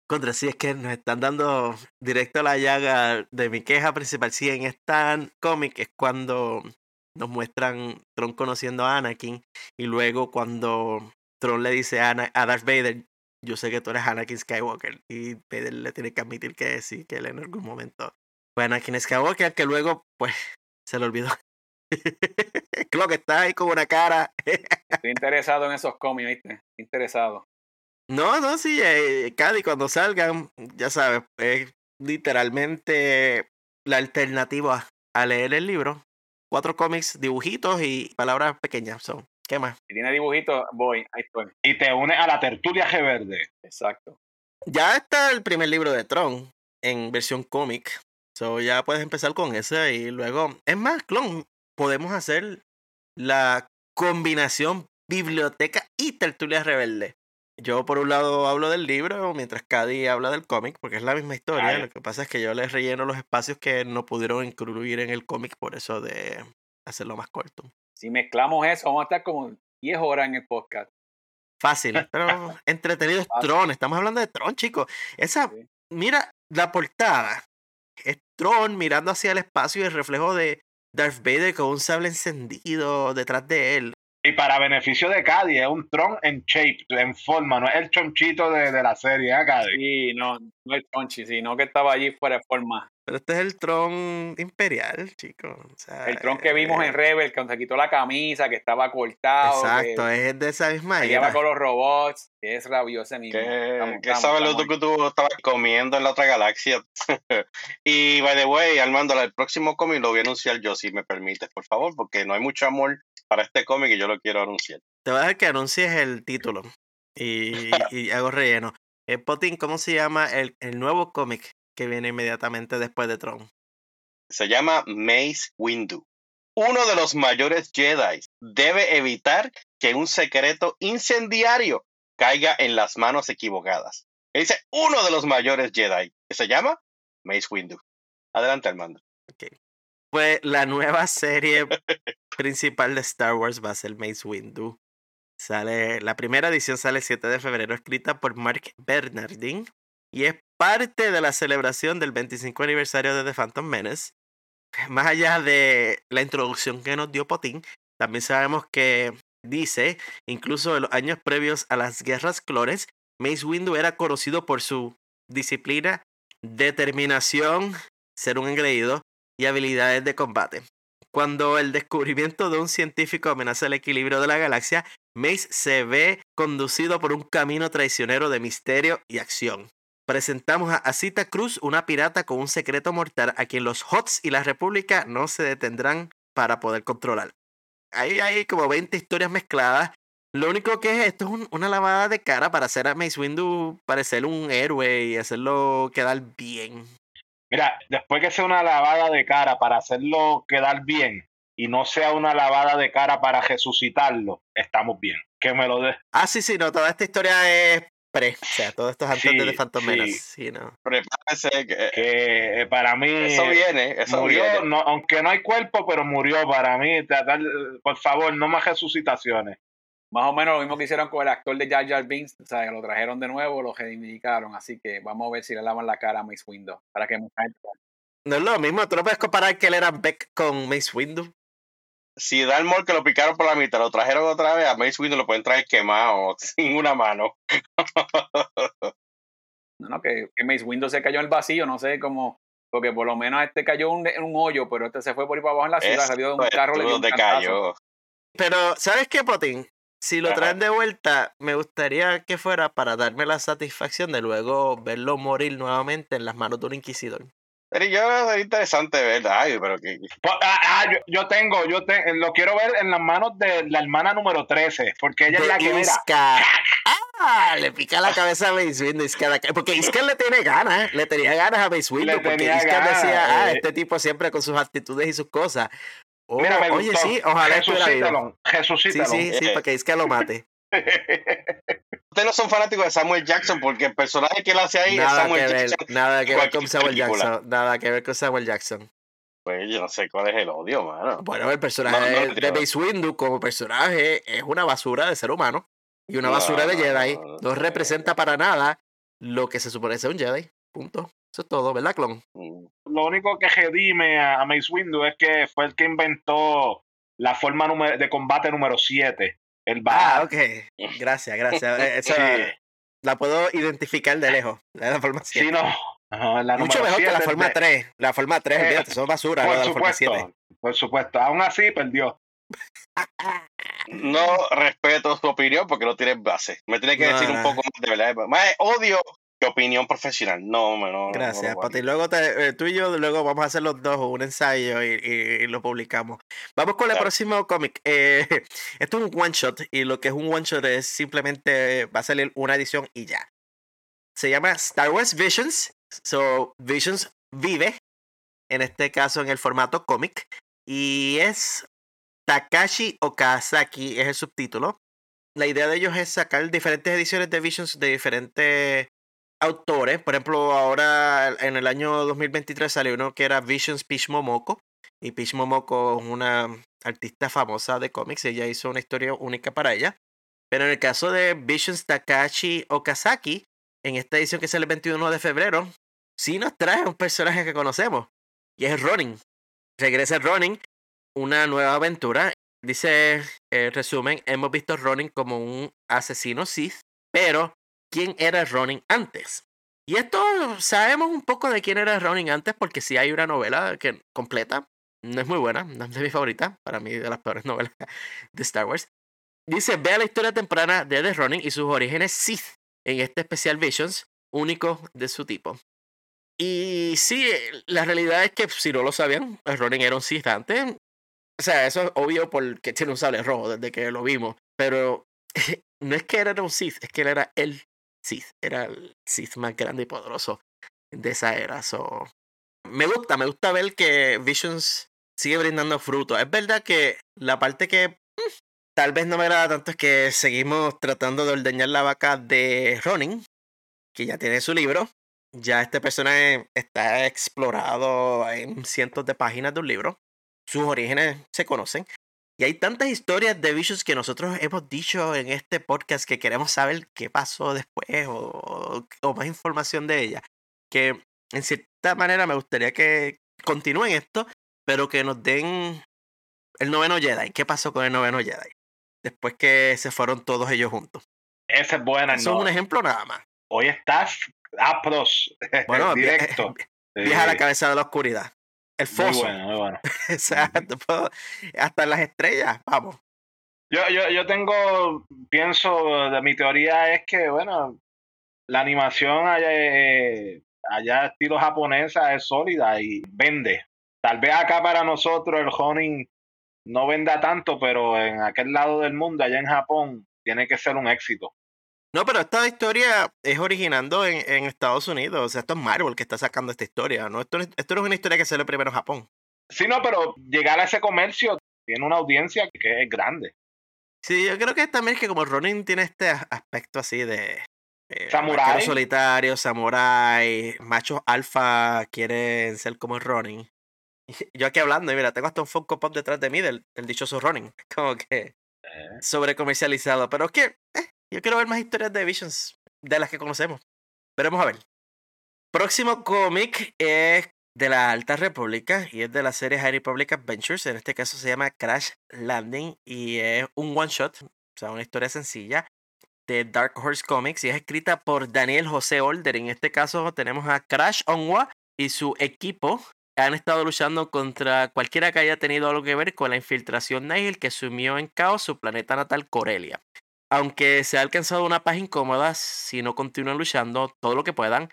Contra, sí, es que nos están dando directo a la llaga de mi queja principal. Sí, en esta cómic es cuando nos muestran Tron conociendo a Anakin y luego cuando Tron le dice a, a Darth Vader, yo sé que tú eres Anakin Skywalker y Vader le tiene que admitir que sí, que él en algún momento fue Anakin Skywalker, que luego pues se le olvidó. Creo que está ahí con una cara. Estoy interesado en esos cómics, ¿viste? Interesado. No, no, sí, eh, Cady, cuando salgan, ya sabes, es literalmente la alternativa a leer el libro. Cuatro cómics, dibujitos y palabras pequeñas son. ¿Qué más? Si tiene dibujitos, voy, ahí estoy. Y te une a la tertulia G Verde. Exacto. Ya está el primer libro de Tron en versión cómic. So ya puedes empezar con ese y luego. Es más, clon, podemos hacer la combinación biblioteca y tertulia rebelde. Yo por un lado hablo del libro, mientras Cady habla del cómic, porque es la misma historia. Lo que pasa es que yo les relleno los espacios que no pudieron incluir en el cómic, por eso de hacerlo más corto. Si mezclamos eso, vamos a estar como 10 horas en el podcast. Fácil, pero entretenido es Tron. Estamos hablando de Tron, chicos. Esa, mira, la portada. Es Tron mirando hacia el espacio y el reflejo de Darth Vader con un sable encendido detrás de él. Y para beneficio de Cady, es un Tron en shape, en forma, no es el chonchito de, de la serie, ¿eh, Cady? Sí, no, no el chonchi, sino que estaba allí fuera de forma. Pero este es el Tron imperial, chicos. el Tron que vimos en eh, Rebel, cuando se quitó la camisa, que estaba cortado. Exacto, es de esa misma era. Lleva con los robots, que es rabioso mismo. ¿Qué, sabes lo que tú estabas comiendo en la otra galaxia? y, by the way, Armando, el próximo cómic lo voy a anunciar yo, si me permites, por favor, porque no hay mucho amor para este cómic y yo lo quiero anunciar. Te voy a dejar que anuncies el título y, y hago relleno. Eh, Potín, ¿cómo se llama el, el nuevo cómic que viene inmediatamente después de Tron? Se llama Mace Windu. Uno de los mayores Jedi debe evitar que un secreto incendiario caiga en las manos equivocadas. dice uno de los mayores Jedi, que se llama Mace Windu. Adelante, Armando. Okay. Pues la nueva serie principal de Star Wars va a ser Mace Windu. Sale, la primera edición sale el 7 de febrero, escrita por Mark Bernardin, y es parte de la celebración del 25 aniversario de The Phantom Menace. Más allá de la introducción que nos dio Potín, también sabemos que dice, incluso en los años previos a las guerras clones, Mace Windu era conocido por su disciplina, determinación, ser un engreído y habilidades de combate. Cuando el descubrimiento de un científico amenaza el equilibrio de la galaxia, Mace se ve conducido por un camino traicionero de misterio y acción. Presentamos a Asita Cruz, una pirata con un secreto mortal a quien los HOTS y la República no se detendrán para poder controlar. Ahí hay como 20 historias mezcladas. Lo único que es esto es una lavada de cara para hacer a Mace Windu parecer un héroe y hacerlo quedar bien. Mira, después que sea una lavada de cara para hacerlo quedar bien y no sea una lavada de cara para resucitarlo, estamos bien. Que me lo dé. Ah, sí, sí, no, toda esta historia es pre, o sea, todo esto es antes de Phantom sí. Sí, no. Prepárese que, que, eh, para mí eso viene, eso murió, viene. No, aunque no hay cuerpo, pero murió para mí. Por favor, no más resucitaciones. Más o menos lo mismo que hicieron con el actor de Jar Jar Binks, o sea, que lo trajeron de nuevo, lo reivindicaron, así que vamos a ver si le lavan la cara a Mace Windu, para que No es lo mismo, tú no puedes comparar que él era Beck con Mace Windu. Si Dalmor que lo picaron por la mitad, lo trajeron otra vez, a Mace Windu lo pueden traer quemado, sin una mano. no, no, que, que, Mace Windu se cayó en el vacío, no sé cómo, porque por lo menos este cayó en un, un hoyo, pero este se fue por ahí para abajo en la ciudad, salió de un carro, le dio un cayó. Pero, ¿sabes qué, Potín? si lo traen de vuelta, me gustaría que fuera para darme la satisfacción de luego verlo morir nuevamente en las manos de un inquisidor. Pero yo es interesante ¿verdad? pero que... Pues, ah, ah, yo, tengo, yo lo quiero ver en las manos de la hermana número 13, porque ella es la que mira. Ah, le pica la cabeza a Mace Windu. Porque Iska le tiene ganas, le tenía ganas a Mace Windu, porque Iska decía, ah, eh. este tipo siempre con sus actitudes y sus cosas. Mira, me oye, sí, ojalá Jesucítalo, Jesucítalo. Sí, sí, sí, para que Iska lo mate. Ustedes no son fanáticos de Samuel Jackson porque el personaje que él hace ahí nada es Samuel que ver, Jackson. Nada que ver con Samuel Jackson. Nada que ver con Samuel Jackson. Pues yo no sé cuál es el odio, mano. Bueno, el personaje de Mace Windu como personaje es una basura de ser humano y una basura de Jedi. No, representa para nada lo que se supone ser un Jedi. Punto. Eso es todo, ¿verdad, Clon? Mm. Lo único que redime a, Mace Windu es que fue el que inventó la forma de combate número 7. El Ah, ok. Gracias, gracias. La puedo identificar de lejos. La forma 7. Sí, no. Mucho mejor que la forma 3. La forma 3, eh, es basura. Por supuesto. Por supuesto. Aún así, perdió. No respeto tu opinión porque no tienes base. Me tienes que decir un poco más de verdad. Más odio opinión profesional. No, no. Gracias, Pati. Luego te, eh, tú y yo luego vamos a hacer los dos un ensayo y, lo publicamos. Vamos con el próximo cómic. Eh, esto es un one shot y lo que es un one shot es simplemente va a salir una edición y ya. Se llama Star Wars Visions. So, Visions vive, en este caso en el formato cómic, y es Takashi Okazaki, es el subtítulo. La idea de ellos es sacar diferentes ediciones de Visions de diferentes autores. Por ejemplo, ahora en el año 2023 salió uno que era Visions Peach Momoko. Y Peach Momoko es una artista famosa de cómics. Ella hizo una historia única para ella. Pero en el caso de Visions Takashi Okazaki, en esta edición que sale el 21 de febrero, sí nos trae un personaje que conocemos. Y es Ronin. Regresa Ronin una nueva aventura. Dice el resumen, hemos visto a Ronin como un asesino Sith, pero ¿quién era Ronin antes? Y esto sabemos un poco de quién era Ronin antes porque si hay una novela que completa, no es muy buena, no es de mi favorita, para mí de las peores novelas de Star Wars. Dice, vea la historia temprana de The Ronin y sus orígenes Sith en este especial Visions, único de su tipo. Y sí, la realidad es que si no lo sabían, Ronin era un Sith antes. O sea, eso es obvio porque tiene un sable rojo desde que lo vimos. Pero no es que era un Sith, es que él era el Era el Sith más grande y poderoso de esa era. So, me gusta, me gusta ver que Visions sigue brindando fruto. Es verdad que la parte que mm, tal vez no me agrada tanto es que seguimos tratando de ordeñar la vaca de Ronin, que ya tiene su libro. Ya este personaje está explorado en cientos de páginas de un libro sus orígenes se conocen. Y hay tantas historias de Visions que nosotros hemos dicho en este podcast que queremos saber qué pasó después o, más información de ella. Que en cierta manera me gustaría que continúen esto, pero que nos den el noveno Jedi. ¿Qué pasó con el noveno Jedi? Después que se fueron todos ellos juntos. Esa es buena. Eso es un ejemplo nada más. Hoy estás apros. Bueno, directo. Viaja a la cabeza de la oscuridad. El foso. Muy bueno, muy bueno. hasta las estrellas, vamos. Yo, yo, yo tengo, pienso, de mi teoría es que, bueno, la animación allá, eh, allá estilo japonesa es sólida y vende. Tal vez acá para nosotros el honing no venda tanto, pero en aquel lado del mundo, allá en Japón, tiene que ser un éxito. No, pero esta historia es originando en, en, Estados Unidos. O sea, esto es Marvel que está sacando esta historia. ¿no? Esto, esto no es una historia que sale primero en Japón. Sí, no, pero llegar a ese comercio tiene una audiencia que es grande. Sí, yo creo que también es que como Ronin tiene este aspecto así de... Eh, samurai. solitario, samurai, machos alfa quieren ser como Ronin. Yo aquí hablando, y mira, tengo hasta un Funko Pop detrás de mí del, dichoso Ronin. Como que eh. sobre comercializado. Pero es que eh, yo quiero ver más historias de Visions de las que conocemos. Veremos a ver. Próximo cómic es de la Alta República y es de la serie High Republic Adventures. En este caso se llama Crash Landing y es un one shot, o sea, una historia sencilla de Dark Horse Comics y es escrita por Daniel José Older. En este caso tenemos a Crash Onwa y su equipo han estado luchando contra cualquiera que haya tenido algo que ver con la infiltración Nihil que sumió en caos su planeta natal Corelia. Aunque se ha alcanzado una paz incómoda si no continúan luchando todo lo que puedan,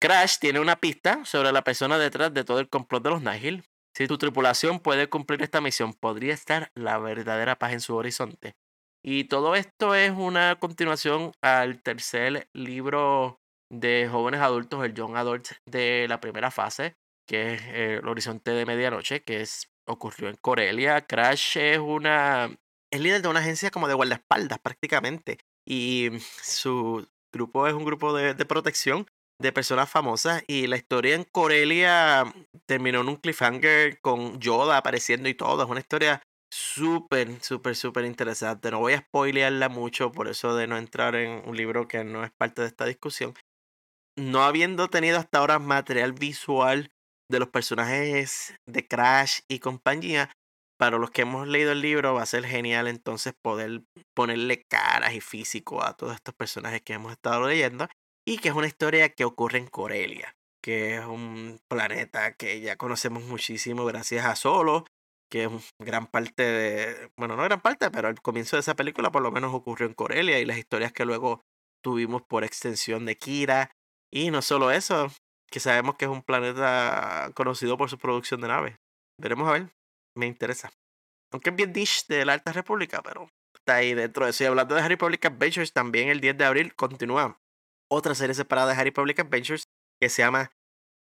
Crash tiene una pista sobre la persona detrás de todo el complot de los Nihil. Si tu tripulación puede cumplir esta misión, podría estar la verdadera paz en su horizonte. Y todo esto es una continuación al tercer libro de jóvenes adultos, el Young Adult de la primera fase, que es el Horizonte de Medianoche, que es, ocurrió en Corelia. Crash es una es líder de una agencia como de guardaespaldas prácticamente. Y su grupo es un grupo de, protección de personas famosas. Y la historia en Corelia terminó en un cliffhanger con Yoda apareciendo y todo. Es una historia súper, súper, súper interesante. No voy a spoilearla mucho por eso de no entrar en un libro que no es parte de esta discusión. No habiendo tenido hasta ahora material visual de los personajes de Crash y compañía, para los que hemos leído el libro va a ser genial entonces poder ponerle caras y físico a todos estos personajes que hemos estado leyendo y que es una historia que ocurre en Corelia, que es un planeta que ya conocemos muchísimo gracias a Solo, que es gran parte de, bueno, no gran parte, pero el comienzo de esa película por lo menos ocurrió en Corelia y las historias que luego tuvimos por extensión de Kira y no solo eso, que sabemos que es un planeta conocido por su producción de naves. Veremos a ver me interesa. Aunque es bien dish de la Alta República, pero está ahí dentro de eso. Y hablando de Harry Public Adventures, también el 10 de abril continúa otra serie separada de Harry Public Adventures que se llama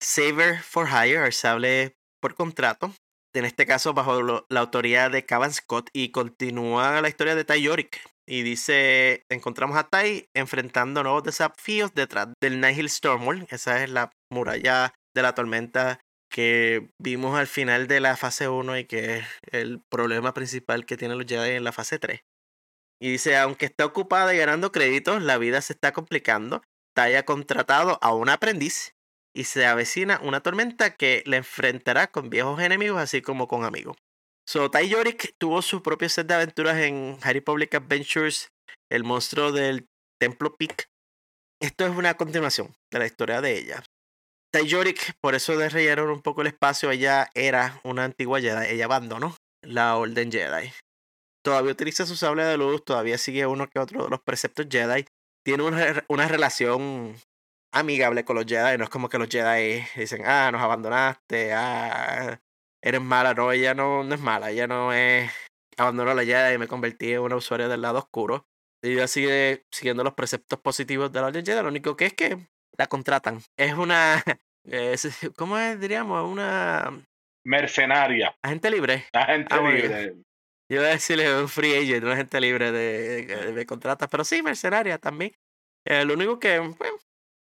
Saver for Hire, sable por contrato. En este caso, bajo la autoría de Cavan Scott, y continúa la historia de Ty Yorick. Y dice: Encontramos a Ty enfrentando nuevos desafíos detrás del Nihil Stormwall. Esa es la muralla de la tormenta que vimos al final de la fase 1 y que es el problema principal que tienen los Jedi en la fase 3. Y dice, aunque está ocupada y ganando créditos, la vida se está complicando. Taya contratado a un aprendiz y se avecina una tormenta que le enfrentará con viejos enemigos así como con amigos. So, Tai Yorick tuvo su propio set de aventuras en Harry Public Adventures, el monstruo del Templo Peak. Esto es una continuación de la historia de ella. Yorick, por eso de rellenar un poco el espacio, ella era una antigua Jedi, ella abandonó la Orden Jedi. Todavía utiliza su sable de luz, todavía sigue uno que otro de los preceptos Jedi. Tiene una, una relación amigable con los Jedi, no es como que los Jedi dicen, ah, nos abandonaste, ah, eres mala. No, ella no, no es mala, ella no es. Abandonó la Jedi y me convertí en una usuaria del lado oscuro. Y ella sigue siguiendo los preceptos positivos de la Orden Jedi. Lo único que es que la contratan. Es una, ¿cómo es, diríamos? Una... Mercenaria. Agente libre. Agente ah, libre. Yo iba a decirle un free agent, una agente libre de, de, contratas, pero sí, mercenaria también. Eh, lo único que, bueno,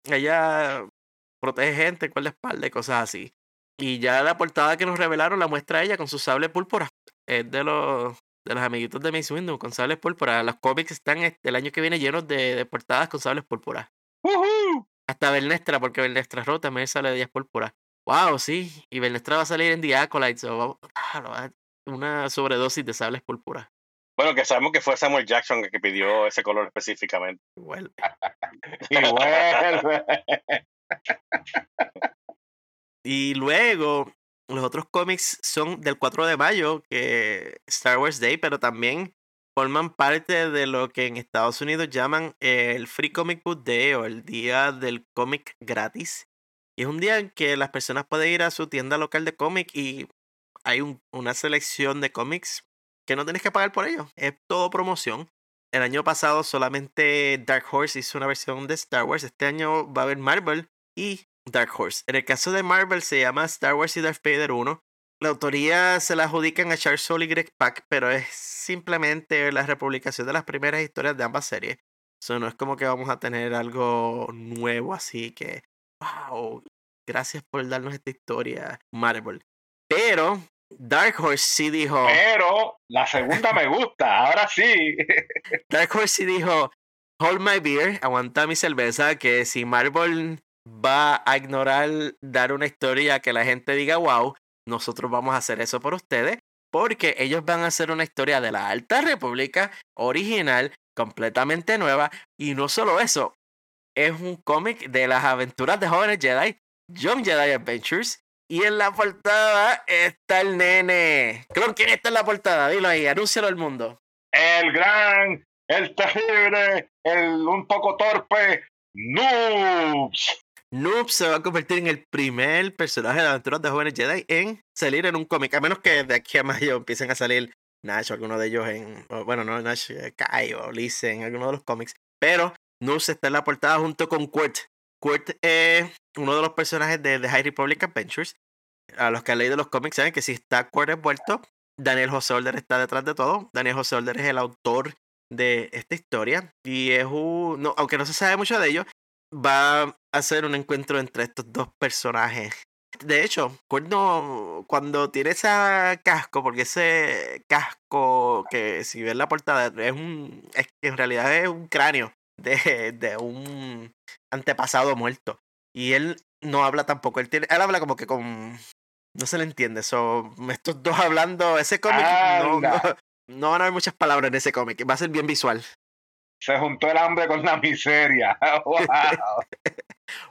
ella protege gente con la espalda y cosas así. Y ya la portada que nos revelaron la muestra ella con su sable púrpura. Es de los, de los amiguitos de Mace Window con sables púrpura. Los cómics están este, el año que viene llenos de, de portadas con sables púrpura. Hasta Bernestra, porque Bernestra Rota me sale de 10 púrpura. Wow, sí. Y Bernestra va a salir en The Acolytes. una sobredosis de sables púrpura. Bueno, que sabemos que fue Samuel Jackson el que pidió ese color específicamente. Igual. y luego, los otros cómics son del 4 de mayo, que Star Wars Day, pero también forman parte de lo que en Estados Unidos llaman el Free Comic Book Day o el Día del Cómic Gratis. Y es un día en que las personas pueden ir a su tienda local de cómic y hay una selección de cómics que no tienes que pagar por ello. Es todo promoción. El año pasado solamente Dark Horse hizo una versión de Star Wars. Este año va a haber Marvel y Dark Horse. En el caso de Marvel se llama Star Wars y Darth Vader 1. La autoría se la adjudican a Charles Soule y Greg Pak, pero es simplemente la republicación de las primeras historias de ambas series. Eso no es como que vamos a tener algo nuevo así que, wow, gracias por darnos esta historia, Marvel. Pero Dark Horse sí dijo. Pero la segunda me gusta, ahora sí. Dark Horse sí dijo: Hold my beer, aguanta mi cerveza, que si Marvel va a ignorar dar una historia que la gente diga wow, nosotros vamos a hacer eso por ustedes porque ellos van a hacer una historia de la Alta República original, completamente nueva, y no solo eso, es un cómic de las aventuras de jóvenes Jedi, Young Jedi Adventures, Y en la portada está el nene. ¿quién está en la portada? Dilo ahí, anúncialo al mundo. El gran, el terrible, el un poco torpe, Noobs. Noobs se va a convertir en el primer personaje de aventuras de jóvenes Jedi en salir en un cómic. A menos que de aquí a mayo empiecen a salir Nash o alguno de ellos en. Bueno, no Nash, eh, Kai o Lise en alguno de los cómics. Pero Noobs está en la portada junto con Quirt. Quirt es uno de los personajes de The High Republic Adventures. A los que han leído los cómics saben que si está Quirt envuelto, Daniel José Older está detrás de todo. Daniel José Older es el autor de esta historia. Y es un. No, aunque no se sabe mucho de ello, va a ser un encuentro entre estos dos personajes. De hecho, cuando, cuando tiene ese casco, porque ese casco que si ves la portada es un. es que en realidad es un cráneo de, de un antepasado muerto. Y él no habla tampoco. Él tiene, él habla como que con. No se le entiende. Son estos dos hablando. Ese cómic no, no, van a haber muchas palabras en ese cómic. Va a ser bien visual. Se juntó el hambre con la miseria. ¡Wow!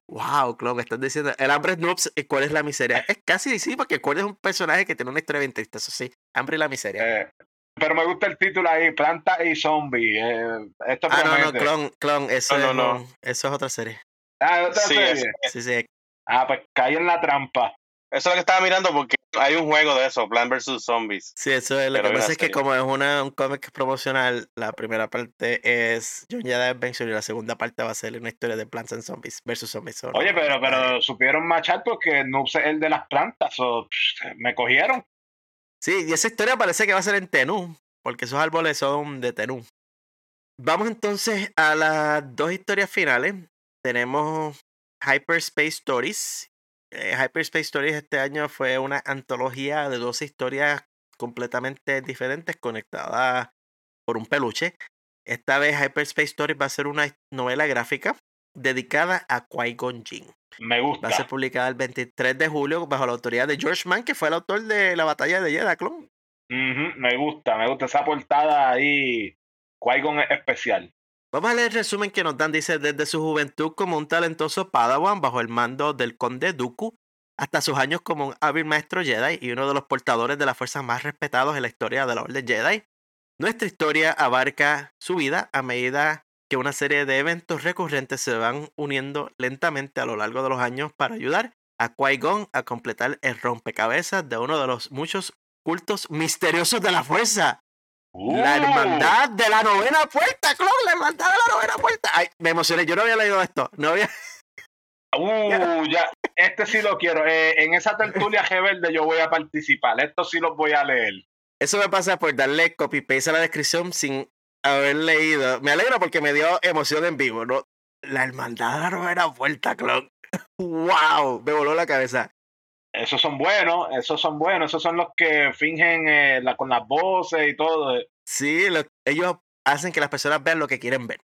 wow, Clon, estás diciendo. El hambre es noobs, ¿cuál es la miseria? Es casi sí, porque Cole es un personaje que tiene una historia bien triste, eso sí. Hambre y la miseria. Eh, pero me gusta el título ahí, Planta y Zombie. Eh, esto ah, no, no, Clon, Clon, eso, no, no, no. eso es otra serie. Ah, otra serie. Sí, sí. Ah, pues caí en la trampa. Eso es lo que estaba mirando porque hay un juego de eso, Plan vs. Zombies. Sí, eso es. Lo que pasa es que como es una, un cómic promocional, la primera parte es John Jedi Adventure y la segunda parte va a ser una historia de Plants and Zombies versus Zombies. Oye, pero, pero supieron machar porque no es el de las plantas, o me cogieron. Sí, y esa historia parece que va a ser en Tenú, porque esos árboles son de Tenú. Vamos entonces a las dos historias finales. Tenemos Hyperspace Stories eh, Hyperspace Stories este año fue una antología de dos historias completamente diferentes conectadas por un peluche. Esta vez Hyperspace Stories va a ser una novela gráfica dedicada a Qui-Gon Jinn. Me gusta. Va a ser publicada el 23 de julio bajo la autoridad de George Mann, que fue el autor de la batalla de Jedha Clone. me gusta, me gusta esa portada ahí. Qui-Gon especial. Vamos a leer el resumen que nos dan. Dice, desde su juventud como un talentoso Padawan bajo el mando del conde Dooku, hasta sus años como un hábil maestro Jedi y uno de los portadores de la fuerza más respetados en la historia de la Orden Jedi. Nuestra historia abarca su vida a medida que una serie de eventos recurrentes se van uniendo lentamente a lo largo de los años para ayudar a Qui-Gon a completar el rompecabezas de uno de los muchos cultos misteriosos de la fuerza. La hermandad de la novena puerta, Clon, la hermandad de la novena puerta. Ay, me emocioné, yo no había leído esto. No había. Uh, ya, este sí lo quiero. Eh, en esa tertulia rebelde yo voy a participar. Esto sí lo voy a leer. Eso me pasa por darle copy paste a la descripción sin haber leído. Me alegro porque me dio emoción en vivo, ¿no? La hermandad de la novena puerta, Clon. ¡Wow! Me voló la cabeza. Esos son buenos, esos son buenos, esos son los que fingen eh, la, con las voces y todo. Sí, ellos hacen que las personas vean lo que quieren ver.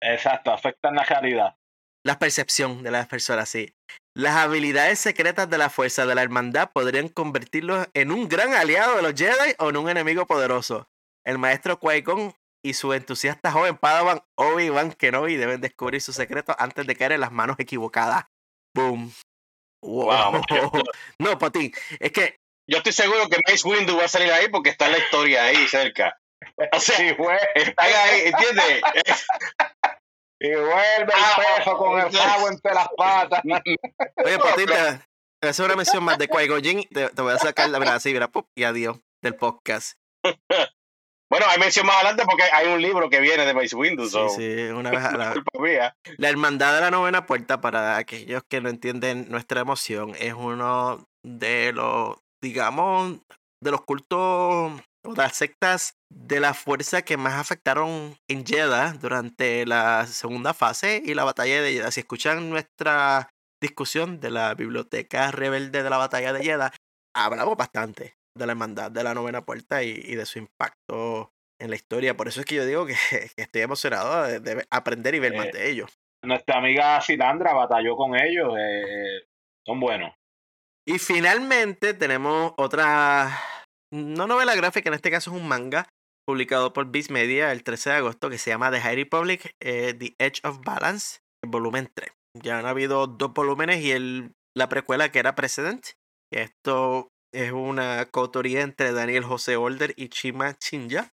Exacto, afectan la realidad. La percepción de las personas, sí. Las habilidades secretas de la fuerza de la hermandad podrían convertirlos en un gran aliado de los Jedi o en un enemigo poderoso. El maestro Qui-Gon y su entusiasta joven Padawan Obi-Wan Kenobi deben descubrir sus secretos antes de caer en las manos equivocadas. Boom. Wow. no, Pati, es que. Yo estoy seguro que Mace Windu va a salir ahí porque está la historia ahí cerca. O sea, sí, está ahí, ¿entiendes? y vuelve el ah, peso con el pavo entre las patas. Oye, Pati, te, voy a hacer una mención más de Qui-Gon te, te, voy a sacar la verdad así, mira, y adiós del podcast. Bueno, hay mención más adelante porque hay un libro que viene de Mace Windu. Sí, sí, una vez a la... la Hermandad de la Novena Puerta, para aquellos que no entienden nuestra emoción, es uno de los, digamos, de los cultos o las sectas de la fuerza que más afectaron en Jeddah durante la segunda fase y la batalla de Jeddah. Si escuchan nuestra discusión de la biblioteca rebelde de la batalla de Jeddah, hablamos bastante de la hermandad de la novena puerta y, de su impacto en la historia. Por eso es que yo digo que, estoy emocionado de, aprender y ver más eh, de ellos. Nuestra amiga Silandra batalló con ellos. Eh, son buenos. Y finalmente tenemos otra, no novela gráfica, en este caso es un manga publicado por Beast Media el 13 de agosto que se llama The High Republic, eh, The Edge of Balance, volumen 3. Ya han habido dos volúmenes y el, la precuela que era Precedent Esto es una coautoría entre Daniel José Older y Chima Chinja.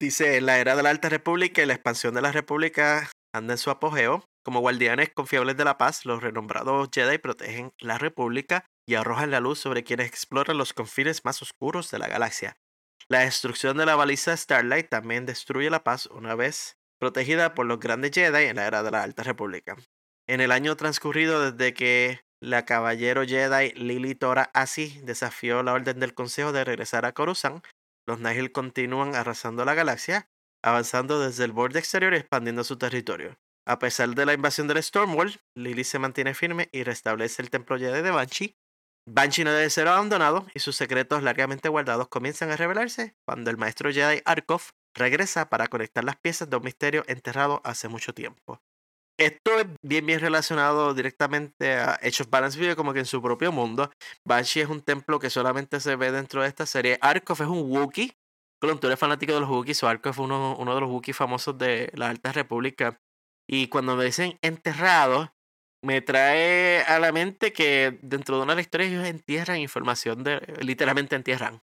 Dice, la era de la Alta República y la expansión de la República anda en su apogeo. Como guardianes confiables de la paz, los renombrados Jedi protegen la República y arrojan la luz sobre quienes exploran los confines más oscuros de la galaxia. La destrucción de la baliza Starlight también destruye la paz una vez protegida por los grandes Jedi en la era de la Alta República. En el año transcurrido desde que la caballero Jedi Lily Tora Asi desafió la orden del Consejo de regresar a Coruscant, los Nihil continúan arrasando la galaxia, avanzando desde el borde exterior y expandiendo su territorio. A pesar de la invasión del Stormworld, Lily se mantiene firme y restablece el templo Jedi de Banshee. Banshee no debe ser abandonado y sus secretos largamente guardados comienzan a revelarse cuando el maestro Jedi Arkov regresa para conectar las piezas de un misterio enterrado hace mucho tiempo. Esto es bien bien relacionado directamente a Hechos Balance Video como que en su propio mundo. Banshee es un templo que solamente se ve dentro de esta serie. Arkov es un Wookiee. Colón, tú eres fanático de los Wookiees. Arkov es uno, uno de los Wookiees famosos de la Alta República. Y cuando me dicen enterrado, me trae a la mente que dentro de una de las historias ellos entierran información de. literalmente entierran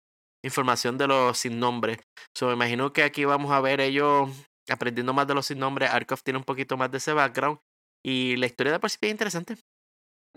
información de los sin nombre. So, me imagino que aquí vamos a ver ellos aprendiendo más de los sin nombre. Arkov tiene un poquito más de ese background. Y la historia de por sí es interesante.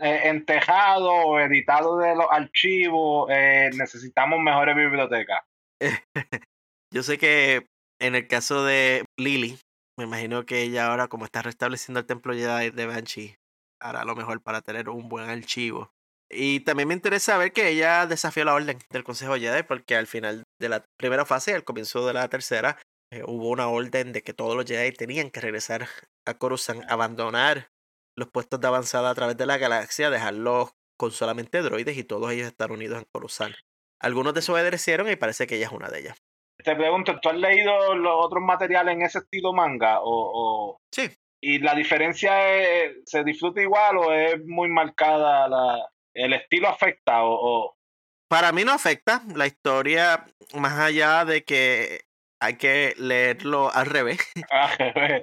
Eh, entejado o editado de los archivos, eh, necesitamos mejores bibliotecas. Yo sé que en el caso de Lily, me imagino que ella ahora, como está restableciendo el templo Jedi de Banshee, hará lo mejor para tener un buen archivo. Y también me interesa ver que ella desafió la orden del Consejo Jedi, porque al final de la primera fase, al comienzo de la tercera, eh, hubo una orden de que todos los Jedi tenían que regresar a Coruscant, abandonar los puestos de avanzada a través de la galaxia, dejarlos con solamente droides y todos ellos estar unidos en Coruscant. Algunos desobedecieron y parece que ella es una de ellas. Te pregunto, ¿tú has leído los otros materiales en ese estilo manga? O, Sí. ¿Y la diferencia es, se disfruta igual o es muy marcada la, el estilo afecta o, Para mí no afecta la historia, más allá de que hay que leerlo al revés.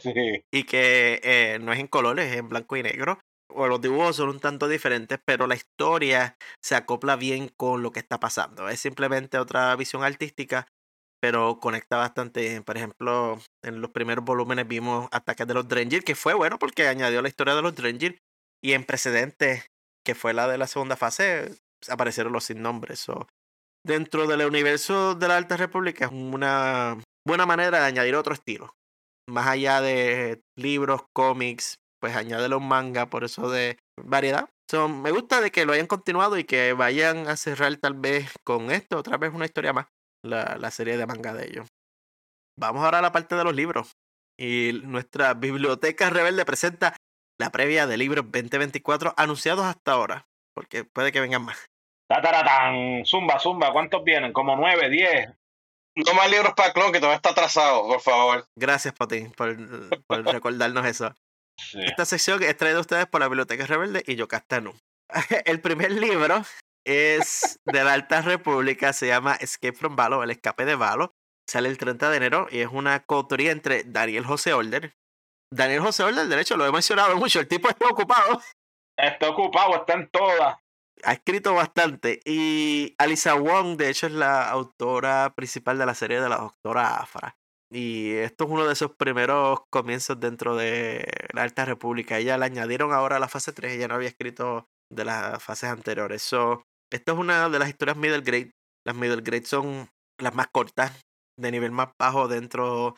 sí. Y que eh, no es en colores, es en blanco y negro. O los dibujos son un tanto diferentes, pero la historia se acopla bien con lo que está pasando. Es simplemente otra visión artística pero conecta bastante bien. Por ejemplo, en los primeros volúmenes vimos ataques de los Drengir, que fue bueno porque añadió la historia de los Drengir. Y en precedentes, que fue la de la segunda fase, aparecieron los sin nombres. Dentro del universo de la Alta República es una buena manera de añadir otro estilo. Más allá de libros, cómics, pues añade un manga, por eso de variedad. me gusta de que lo hayan continuado y que vayan a cerrar tal vez con esto, otra vez una historia más la, la serie de manga de ellos. Vamos ahora a la parte de los libros. Y nuestra biblioteca rebelde presenta la previa de libros 2024 anunciados hasta ahora. Porque puede que vengan más. Tataratán, zumba, zumba, ¿cuántos vienen? Como nueve, diez. No más libros para Clon, que todavía está atrasado, por favor. Gracias, Potín, por, por recordarnos eso. Esta sección es traída a ustedes por la Biblioteca Rebelde y yo Castano. El primer libro es de la Alta República, se llama Escape from Valo, el escape de Valo. Sale el 30 de enero y es una coautoría entre Daniel José Older. Daniel José Older, de hecho, lo he mencionado mucho, el tipo está ocupado. Está ocupado, está en todas. Ha escrito bastante. Y Alisa Wong, de hecho, es la autora principal de la serie de la Doctora Afra. Y esto es uno de esos primeros comienzos dentro de la Alta República. Ella le añadieron ahora a la fase 3, ella no había escrito de las fases anteriores. So, esto es una de las historias middle grade. Las middle grade son las más cortas, de nivel más bajo dentro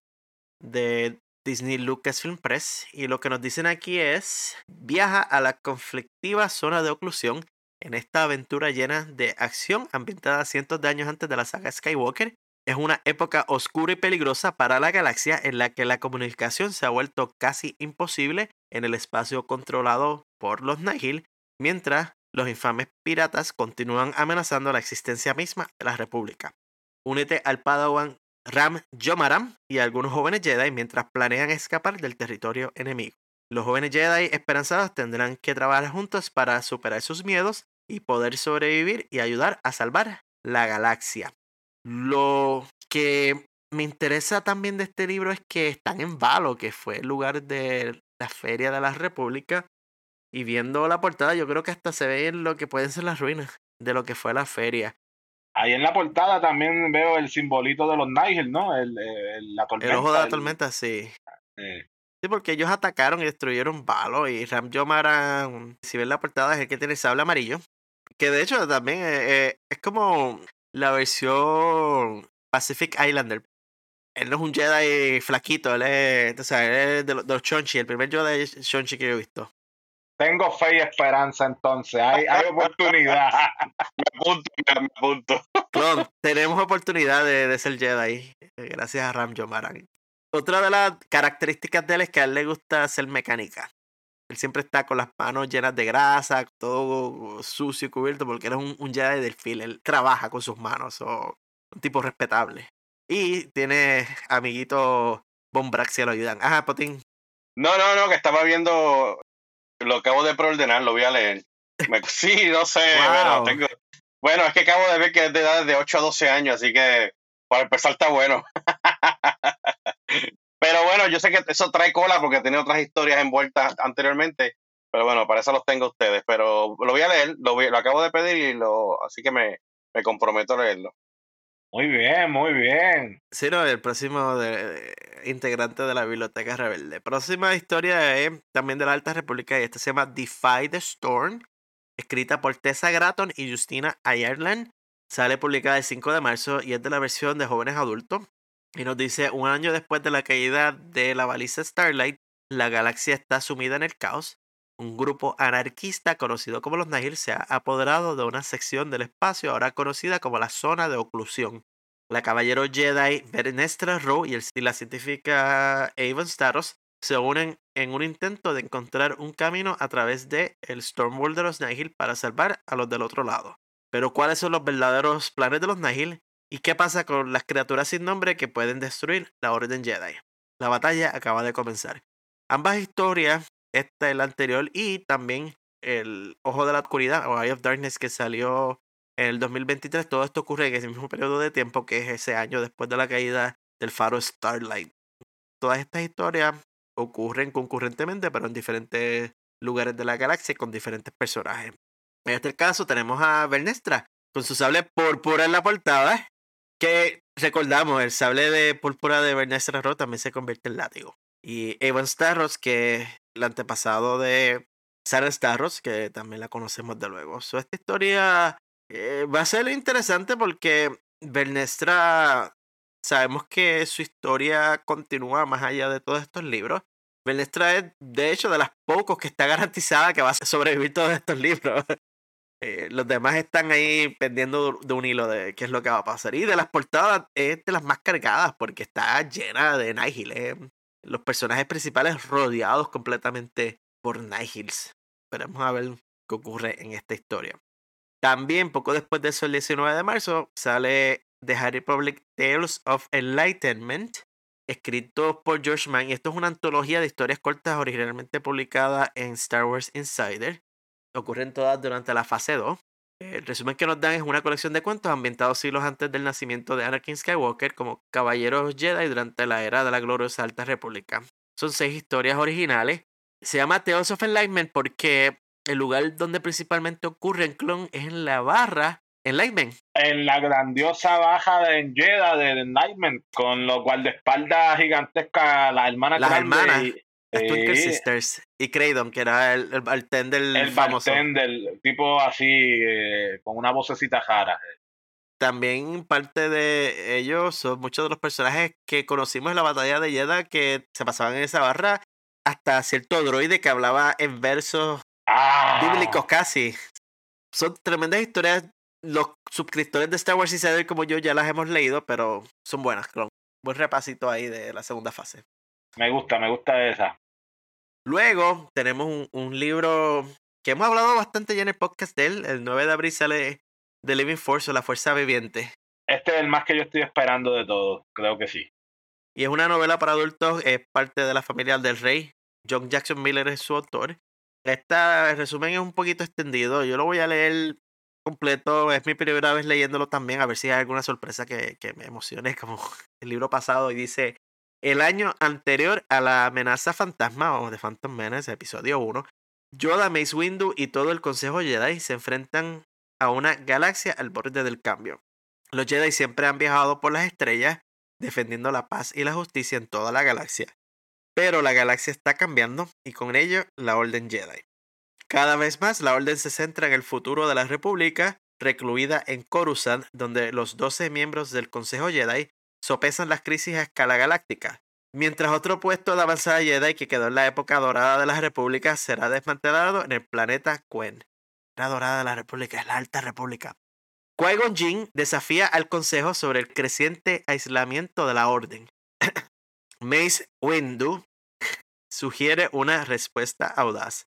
de Disney Lucasfilm Press. Y lo que nos dicen aquí es, viaja a la conflictiva zona de oclusión en esta aventura llena de acción ambientada cientos de años antes de la saga Skywalker. Es una época oscura y peligrosa para la galaxia en la que la comunicación se ha vuelto casi imposible en el espacio controlado por los Nihil, mientras los infames piratas continúan amenazando la existencia misma de la República. Únete al Padawan Ram Yomaram y algunos jóvenes Jedi mientras planean escapar del territorio enemigo. Los jóvenes Jedi esperanzados tendrán que trabajar juntos para superar sus miedos y poder sobrevivir y ayudar a salvar la galaxia. Lo que me interesa también de este libro es que están en Valo, que fue el lugar de la Feria de la República, y viendo la portada, yo creo que hasta se ve lo que pueden ser las ruinas de lo que fue la feria. Ahí en la portada también veo el simbolito de los Nigel, ¿no? El, la tormenta, el ojo de la tormenta, sí. Sí, porque ellos atacaron y destruyeron Valo y Ram Jomaran, si ven la portada, es el que tiene el sable amarillo. Que de hecho también eh, eh, es como la versión Pacific Islander. Él no es un Jedi flaquito, él es, o sea, él es de, los, de Chonchi, el primer Jedi Chonchi que yo he visto. Tengo fe y esperanza entonces, hay, hay oportunidad. me apunto, me apunto. tenemos oportunidad de, de, ser Jedi, eh, gracias a Ram Jomaran. Otra de las características de él es que a él le gusta ser mecánica. Él siempre está con las manos llenas de grasa, todo sucio y cubierto, porque él es un, un Jedi del fil. Él trabaja con sus manos, o un tipo respetable. Y tiene amiguitos Bombrax que lo ayudan. Ajá, Potín. No, no, no, que estaba viendo. Lo acabo de preordenar, lo voy a leer. sí, no sé, bueno, tengo... bueno, es que acabo de ver que es de edad de 8 a 12 años, así que para empezar está bueno. Pero bueno, yo sé que eso trae cola porque tiene otras historias envueltas anteriormente. Pero bueno, para eso los tengo ustedes. Pero lo voy a leer, lo, lo acabo de pedir y lo, así que me, me comprometo a leerlo. Muy bien, muy bien. Sí, no, el próximo de, integrante de la Biblioteca Rebelde. Próxima historia es también de la Alta República y esta se llama Defy the Storm, escrita por Tessa Gratton y Justina Ireland. Sale publicada el 5 de marzo y es de la versión de jóvenes adultos. Y nos dice, un año después de la caída de la baliza Starlight, la galaxia está sumida en el caos. Un grupo anarquista conocido como los Nihil se ha apoderado de una sección del espacio ahora conocida como la zona de oclusión. La caballero Jedi Vernestra Rowe y, la científica Avon Staros se unen en un intento de encontrar un camino a través de el Stormworld de los Nihil para salvar a los del otro lado. Pero ¿cuáles son los verdaderos planes de los Nihil? ¿Y qué pasa con las criaturas sin nombre que pueden destruir la Orden Jedi? La batalla acaba de comenzar. Ambas historias, esta la anterior, y también el Ojo de la Oscuridad o Eye of Darkness que salió en el 2023, todo esto ocurre en ese mismo periodo de tiempo que es ese año después de la caída del faro Starlight. Todas estas historias ocurren concurrentemente, pero en diferentes lugares de la galaxia con diferentes personajes. En este caso tenemos a Bernestra con su sable púrpura en la portada que recordamos, el sable de púrpura de Bernestra Rowe también se convierte en látigo. Y Evan Starros, que el antepasado de Sarah Starros, que también la conocemos de luego. So, esta historia eh, va a ser interesante porque Bernestra, sabemos que su historia continúa más allá de todos estos libros. Bernestra es, de hecho, de las pocos que está garantizada que va a sobrevivir todos estos libros. Eh, los demás están ahí pendiendo de un hilo de qué es lo que va a pasar. Y de las portadas es de las más cargadas porque está llena de Nihil. Los personajes principales rodeados completamente por Nihils. Esperemos a ver qué ocurre en esta historia. También, poco después de eso, el 19 de marzo, sale The Harry Public Tales of Enlightenment, escrito por George Mann. Y esto es una antología de historias cortas originalmente publicada en Star Wars Insider ocurren todas durante la fase 2. El resumen que nos dan es una colección de cuentos ambientados siglos antes del nacimiento de Anakin Skywalker como caballeros Jedi durante la era de la gloriosa Alta República. Son seis historias originales. Se llama Tales of Enlightenment porque el lugar donde principalmente ocurre en Clone es en la barra Enlightenment. En la grandiosa baja de Jedi de Enlightenment, con los guardaespaldas gigantescas, la hermana Las hermanas. Las Twinkle Sisters y Craydon, que era el, el bartender el famoso. bartender, tipo así, eh, con una vocecita jara. También parte de ellos son muchos de los personajes que conocimos en la batalla de Jeddah que se pasaban en esa barra, hasta cierto droide que hablaba en versos ah. bíblicos casi. Son tremendas historias. Los suscriptores de Star Wars Insider como yo ya las hemos leído, pero son buenas. Buen repasito ahí de la segunda fase. Me gusta, me gusta esa. Luego tenemos un, libro que hemos hablado bastante ya en el podcast de él. El 9 de abril sale The Living Force o La Fuerza Viviente. Este es el más que yo estoy esperando de todos, creo que sí. Y es una novela para adultos, es parte de la familia del rey. John Jackson Miller es su autor. Esta resumen es un poquito extendido. Yo lo voy a leer completo. Es mi primera vez leyéndolo también, a ver si hay alguna sorpresa que, que me emocione, como el libro pasado. Y dice: el año anterior a la amenaza fantasma o de Phantom Menace, episodio 1, Yoda, Mace Windu y todo el Consejo Jedi se enfrentan a una galaxia al borde del cambio. Los Jedi siempre han viajado por las estrellas, defendiendo la paz y la justicia en toda la galaxia. Pero la galaxia está cambiando y con ello la Orden Jedi. Cada vez más la Orden se centra en el futuro de la República, recluida en Coruscant, donde los 12 miembros del Consejo Jedi sopesan las crisis a escala galáctica. Mientras otro puesto de avanzada Jedi que quedó en la época dorada de la República será desmantelado en el planeta Quen. La dorada de la República es la Alta República. Qui-Gon desafía al Consejo sobre el creciente aislamiento de la Orden. Mace Windu sugiere una respuesta audaz.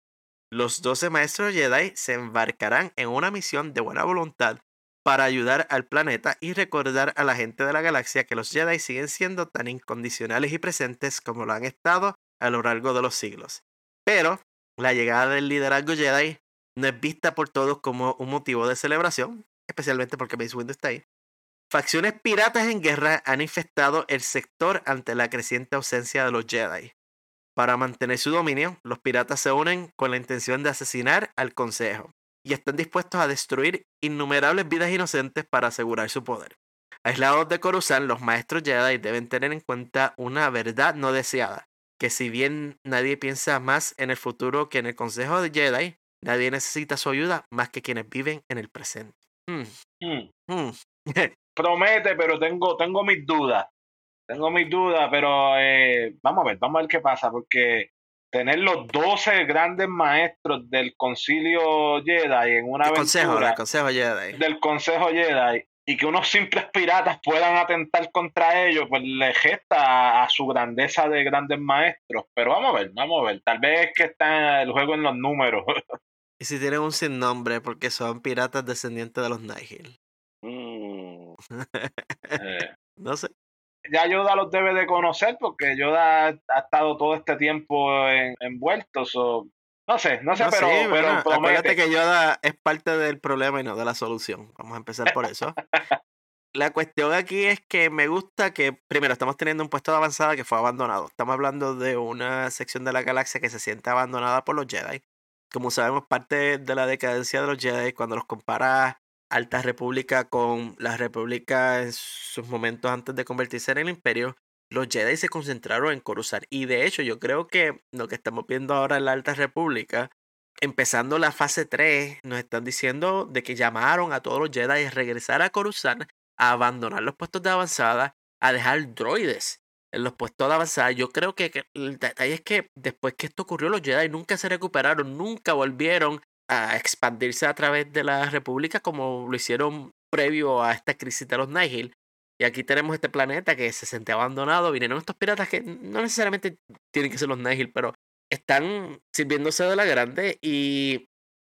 Los doce maestros Jedi se embarcarán en una misión de buena voluntad para ayudar al planeta y recordar a la gente de la galaxia que los Jedi siguen siendo tan incondicionales y presentes como lo han estado a lo largo de los siglos. Pero la llegada del liderazgo Jedi no es vista por todos como un motivo de celebración, especialmente porque Mace Windu está ahí. Facciones piratas en guerra han infestado el sector ante la creciente ausencia de los Jedi. Para mantener su dominio, los piratas se unen con la intención de asesinar al Consejo y están dispuestos a destruir innumerables vidas inocentes para asegurar su poder. Aislados de Coruscant, los maestros Jedi deben tener en cuenta una verdad no deseada, que si bien nadie piensa más en el futuro que en el Consejo de Jedi, nadie necesita su ayuda más que quienes viven en el presente. Hmm. Hmm. Hmm. Promete, pero tengo, tengo mis dudas. Tengo mis dudas, pero eh, vamos a ver, vamos a ver qué pasa, porque tener los 12 grandes maestros del concilio Jedi en una del consejo, del consejo Jedi. Del consejo Jedi y que unos simples piratas puedan atentar contra ellos, pues le gesta a, su grandeza de grandes maestros. Pero vamos a ver, vamos a ver. Tal vez es que está el juego en los números. y si tienen un sin nombre, porque son piratas descendientes de los Nihil. Mm. Eh. No sé. Ya Yoda los debe de conocer porque Yoda ha estado todo este tiempo envuelto. no sé, no sé, pero, pero acuérdate que Yoda es parte del problema y no de la solución. Vamos a empezar por eso. la cuestión aquí es que me gusta que, primero, estamos teniendo un puesto de avanzada que fue abandonado. Estamos hablando de una sección de la galaxia que se siente abandonada por los Jedi. Como sabemos, parte de la decadencia de los Jedi, cuando los compara Alta República con la República en sus momentos antes de convertirse en el Imperio, los Jedi se concentraron en Coruscant. Y de hecho, yo creo que lo que estamos viendo ahora en la Alta República, empezando la fase 3, nos están diciendo de que llamaron a todos los Jedi a regresar a Coruscant, a abandonar los puestos de avanzada, a dejar droides en los puestos de avanzada. Yo creo que, el detalle es que después que esto ocurrió, los Jedi nunca se recuperaron, nunca volvieron a expandirse a través de la República como lo hicieron previo a esta crisis de los Nihil. Y aquí tenemos este planeta que se siente abandonado. Vinieron estos piratas que no necesariamente tienen que ser los Nihil, pero están sirviéndose de la grande y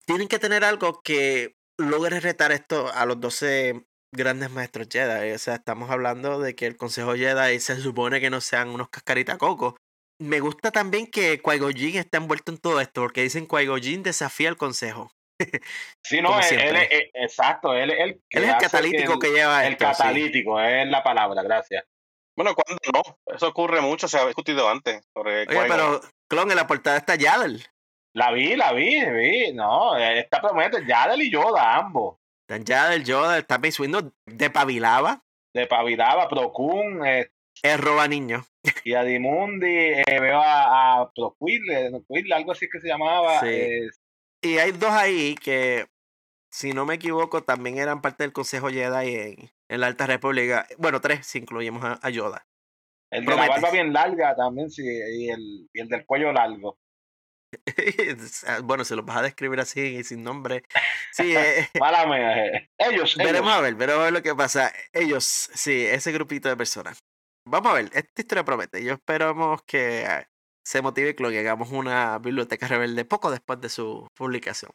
tienen que tener algo que logre retar esto a los 12 grandes maestros Jedi. O sea, estamos hablando de que el Consejo Jedi se supone que no sean unos cascaritacocos, me gusta también que Qui-Gon está envuelto en todo esto, porque dicen Qui-Gon desafía el consejo. Sí, no, él, es, exacto, él, él, es el catalítico que lleva El catalítico, es la palabra, gracias. Bueno, cuando no, eso ocurre mucho, se ha discutido antes. Oye, pero, Clon, en la portada está Yadel. La vi, la vi, vi, no, esta promete Yadel y Yoda, ambos. Están Yadel, Yoda, está Mace de Pavilaba. De Pavilaba, Procun, eh, es roba niño. Y a Dimundi eh, veo a, a Proquil, algo así que se llamaba. Y hay dos ahí que, si no me equivoco, también eran parte del Consejo Jedi en, en la Alta República. Bueno, tres si incluimos a, Yoda. El de la barba bien larga también, sí, y el, y el del cuello largo. bueno, se los vas a describir así, sin nombre. Sí, eh, eh ellos, Veremos a ver, veremos a ver lo que pasa. Ellos, sí, ese grupito de personas vamos a ver, esta historia promete. Yo esperamos que ah, se motive y hagamos una biblioteca rebelde poco después de su publicación.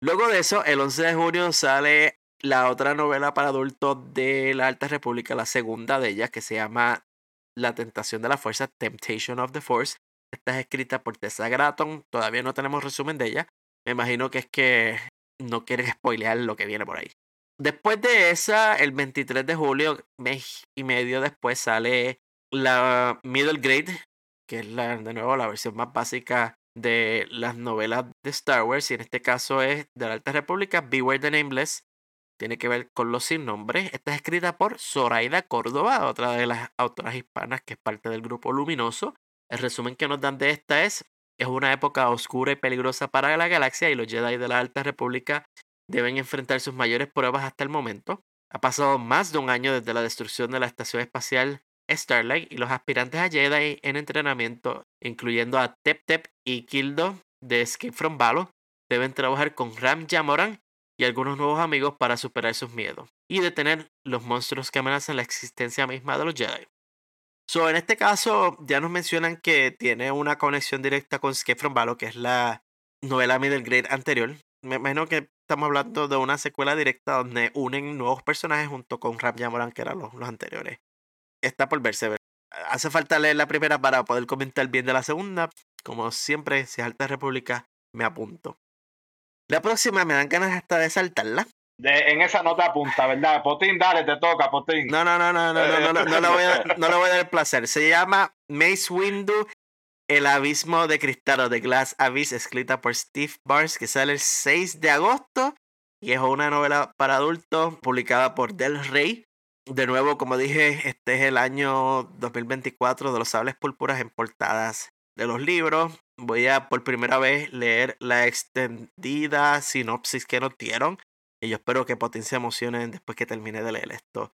Luego de eso, el 11 de junio sale la otra novela para adultos de la Alta República, la segunda de ellas, que se llama La Tentación de la Fuerza, Temptation of the Force. Esta es escrita por Tessa Gratton, todavía no tenemos resumen de ella. Me imagino que es que no quieren spoilear lo que viene por ahí. Después de esa, el 23 de julio, mes y medio después, sale la Middle Grade, que es la, de nuevo la versión más básica de las novelas de Star Wars, y en este caso es de la Alta República, Beware the Nameless, tiene que ver con los sin nombres. Esta es escrita por Zoraida Córdoba, otra de las autoras hispanas que es parte del grupo Luminoso. El resumen que nos dan de esta es, es una época oscura y peligrosa para la galaxia y los Jedi de la Alta República deben enfrentar sus mayores pruebas hasta el momento. Ha pasado más de un año desde la destrucción de la estación espacial Starlight y los aspirantes a Jedi en entrenamiento, incluyendo a Tep Tep y Kildo de Escape from Valo, deben trabajar con Ram Jamoran y algunos nuevos amigos para superar sus miedos y detener los monstruos que amenazan la existencia misma de los Jedi. So, en este caso, ya nos mencionan que tiene una conexión directa con Escape from Valo, que es la novela middle grade anterior. Me imagino que estamos hablando de una secuela directa donde unen nuevos personajes junto con Ram Jamoran, que eran los, los anteriores. Está por verse. Hace falta leer la primera para poder comentar bien de la segunda. Como siempre, si es Alta República, me apunto. La próxima me dan ganas hasta de saltarla. De, en esa nota apunta, ¿verdad? Potín, dale, te toca, Potín. No, no, no, no, no, no, no, no, le voy a, no le voy a dar el placer. Se llama Mace Windu, El Abismo de Cristal o The Glass Abyss, escrita por Steve Barnes, que sale el 6 de agosto. Y es una novela para adultos publicada por Del Rey. De nuevo, como dije, este es el año 2024 de los sables púrpuras en portadas de los libros. Voy a por primera vez leer la extendida sinopsis que nos dieron. Y yo espero que potencia emociones después que termine de leer esto.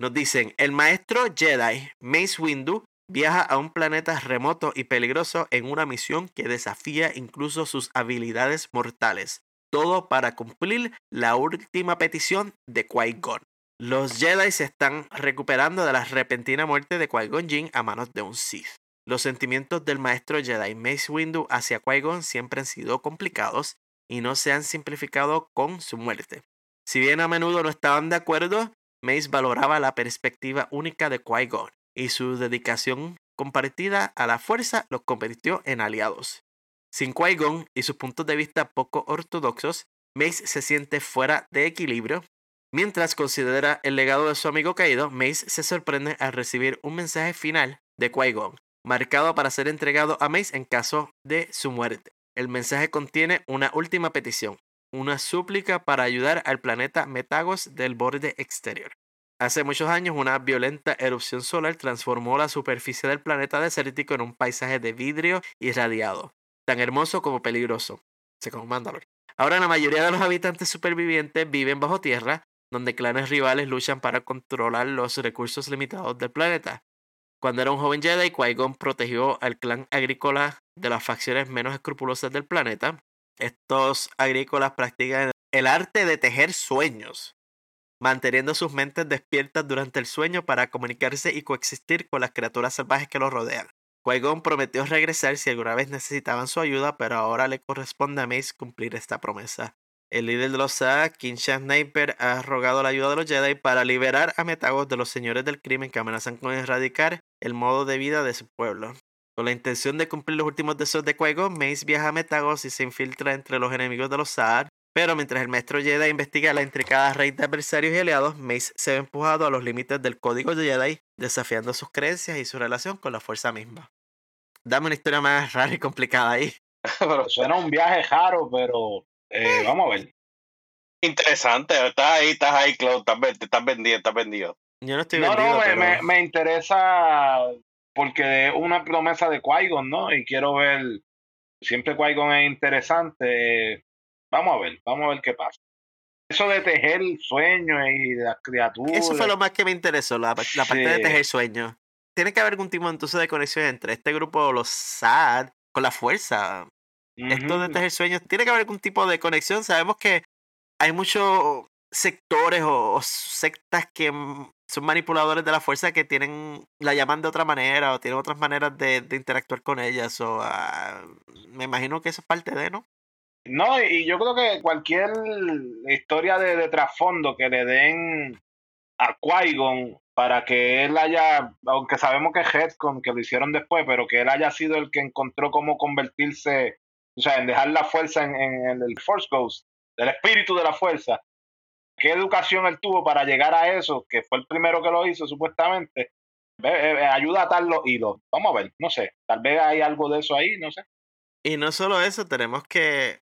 Nos dicen, el maestro Jedi Mace Windu viaja a un planeta remoto y peligroso en una misión que desafía incluso sus habilidades mortales. Todo para cumplir la última petición de Qui-Gon. Los Jedi se están recuperando de la repentina muerte de Qui-Gon Jinn a manos de un Sith. Los sentimientos del maestro Jedi Mace Windu hacia Qui-Gon siempre han sido complicados y no se han simplificado con su muerte. Si bien a menudo no estaban de acuerdo, Mace valoraba la perspectiva única de Qui-Gon y su dedicación compartida a la fuerza los convirtió en aliados. Sin Qui-Gon y sus puntos de vista poco ortodoxos, Mace se siente fuera de equilibrio. Mientras considera el legado de su amigo caído, Mace se sorprende al recibir un mensaje final de Qui-Gon, marcado para ser entregado a Mace en caso de su muerte. El mensaje contiene una última petición, una súplica para ayudar al planeta Metagos del borde exterior. Hace muchos años una violenta erupción solar transformó la superficie del planeta desértico en un paisaje de vidrio irradiado, tan hermoso como peligroso. Se Ahora la mayoría de los habitantes supervivientes viven bajo tierra, donde clanes rivales luchan para controlar los recursos limitados del planeta. Cuando era un joven Jedi, Qui-Gon protegió al clan agrícola de las facciones menos escrupulosas del planeta. Estos agrícolas practican el arte de tejer sueños, manteniendo sus mentes despiertas durante el sueño para comunicarse y coexistir con las criaturas salvajes que los rodean. Qui-Gon prometió regresar si alguna vez necesitaban su ayuda, pero ahora le corresponde a Mace cumplir esta promesa. El líder de los Sa, Kinsha Sniper, ha rogado la ayuda de los Jedi para liberar a Metagos de los señores del crimen que amenazan con erradicar el modo de vida de su pueblo. Con la intención de cumplir los últimos deseos de Qui-Gon, Mace viaja a Metagos y se infiltra entre los enemigos de los Saar. Pero mientras el maestro Jedi investiga la intricada red de adversarios y aliados, Mace se ve empujado a los límites del código de Jedi, desafiando sus creencias y su relación con la fuerza misma. Dame una historia más rara y complicada ahí. pero suena un viaje raro, pero eh, vamos a ver. Interesante, estás ahí, estás ahí, Claude, estás, vendido, estás vendido. Yo no estoy vendido. No, no, me, me, interesa porque es una promesa de qui ¿no? Y quiero ver, siempre qui es interesante. Vamos a ver, vamos a ver qué pasa. Eso de tejer sueños y de las criaturas. Eso fue lo más que me interesó, la, la parte de tejer sueños. Tiene que haber algún tipo entonces de conexión entre este grupo, los SAD, con la fuerza. Esto de tejer sueños, tiene que haber algún tipo de conexión. Sabemos que hay muchos sectores o, sectas que son manipuladores de la fuerza que tienen la llaman de otra manera o tienen otras maneras de, interactuar con ellas. O, ah, me imagino que eso es parte de, ¿no? No, y yo creo que cualquier historia de, de trasfondo que le den a qui para que él haya, aunque sabemos que es Headcon, que lo hicieron después, pero que él haya sido el que encontró cómo convertirse, o sea, en dejar la fuerza en, el Force Ghost, del espíritu de la fuerza. ¿Qué educación él tuvo para llegar a eso? Que fue el primero que lo hizo, supuestamente. Eh, eh, ayuda a atar los hilos. Vamos a ver, no sé. Tal vez hay algo de eso ahí, no sé. Y no solo eso, tenemos que,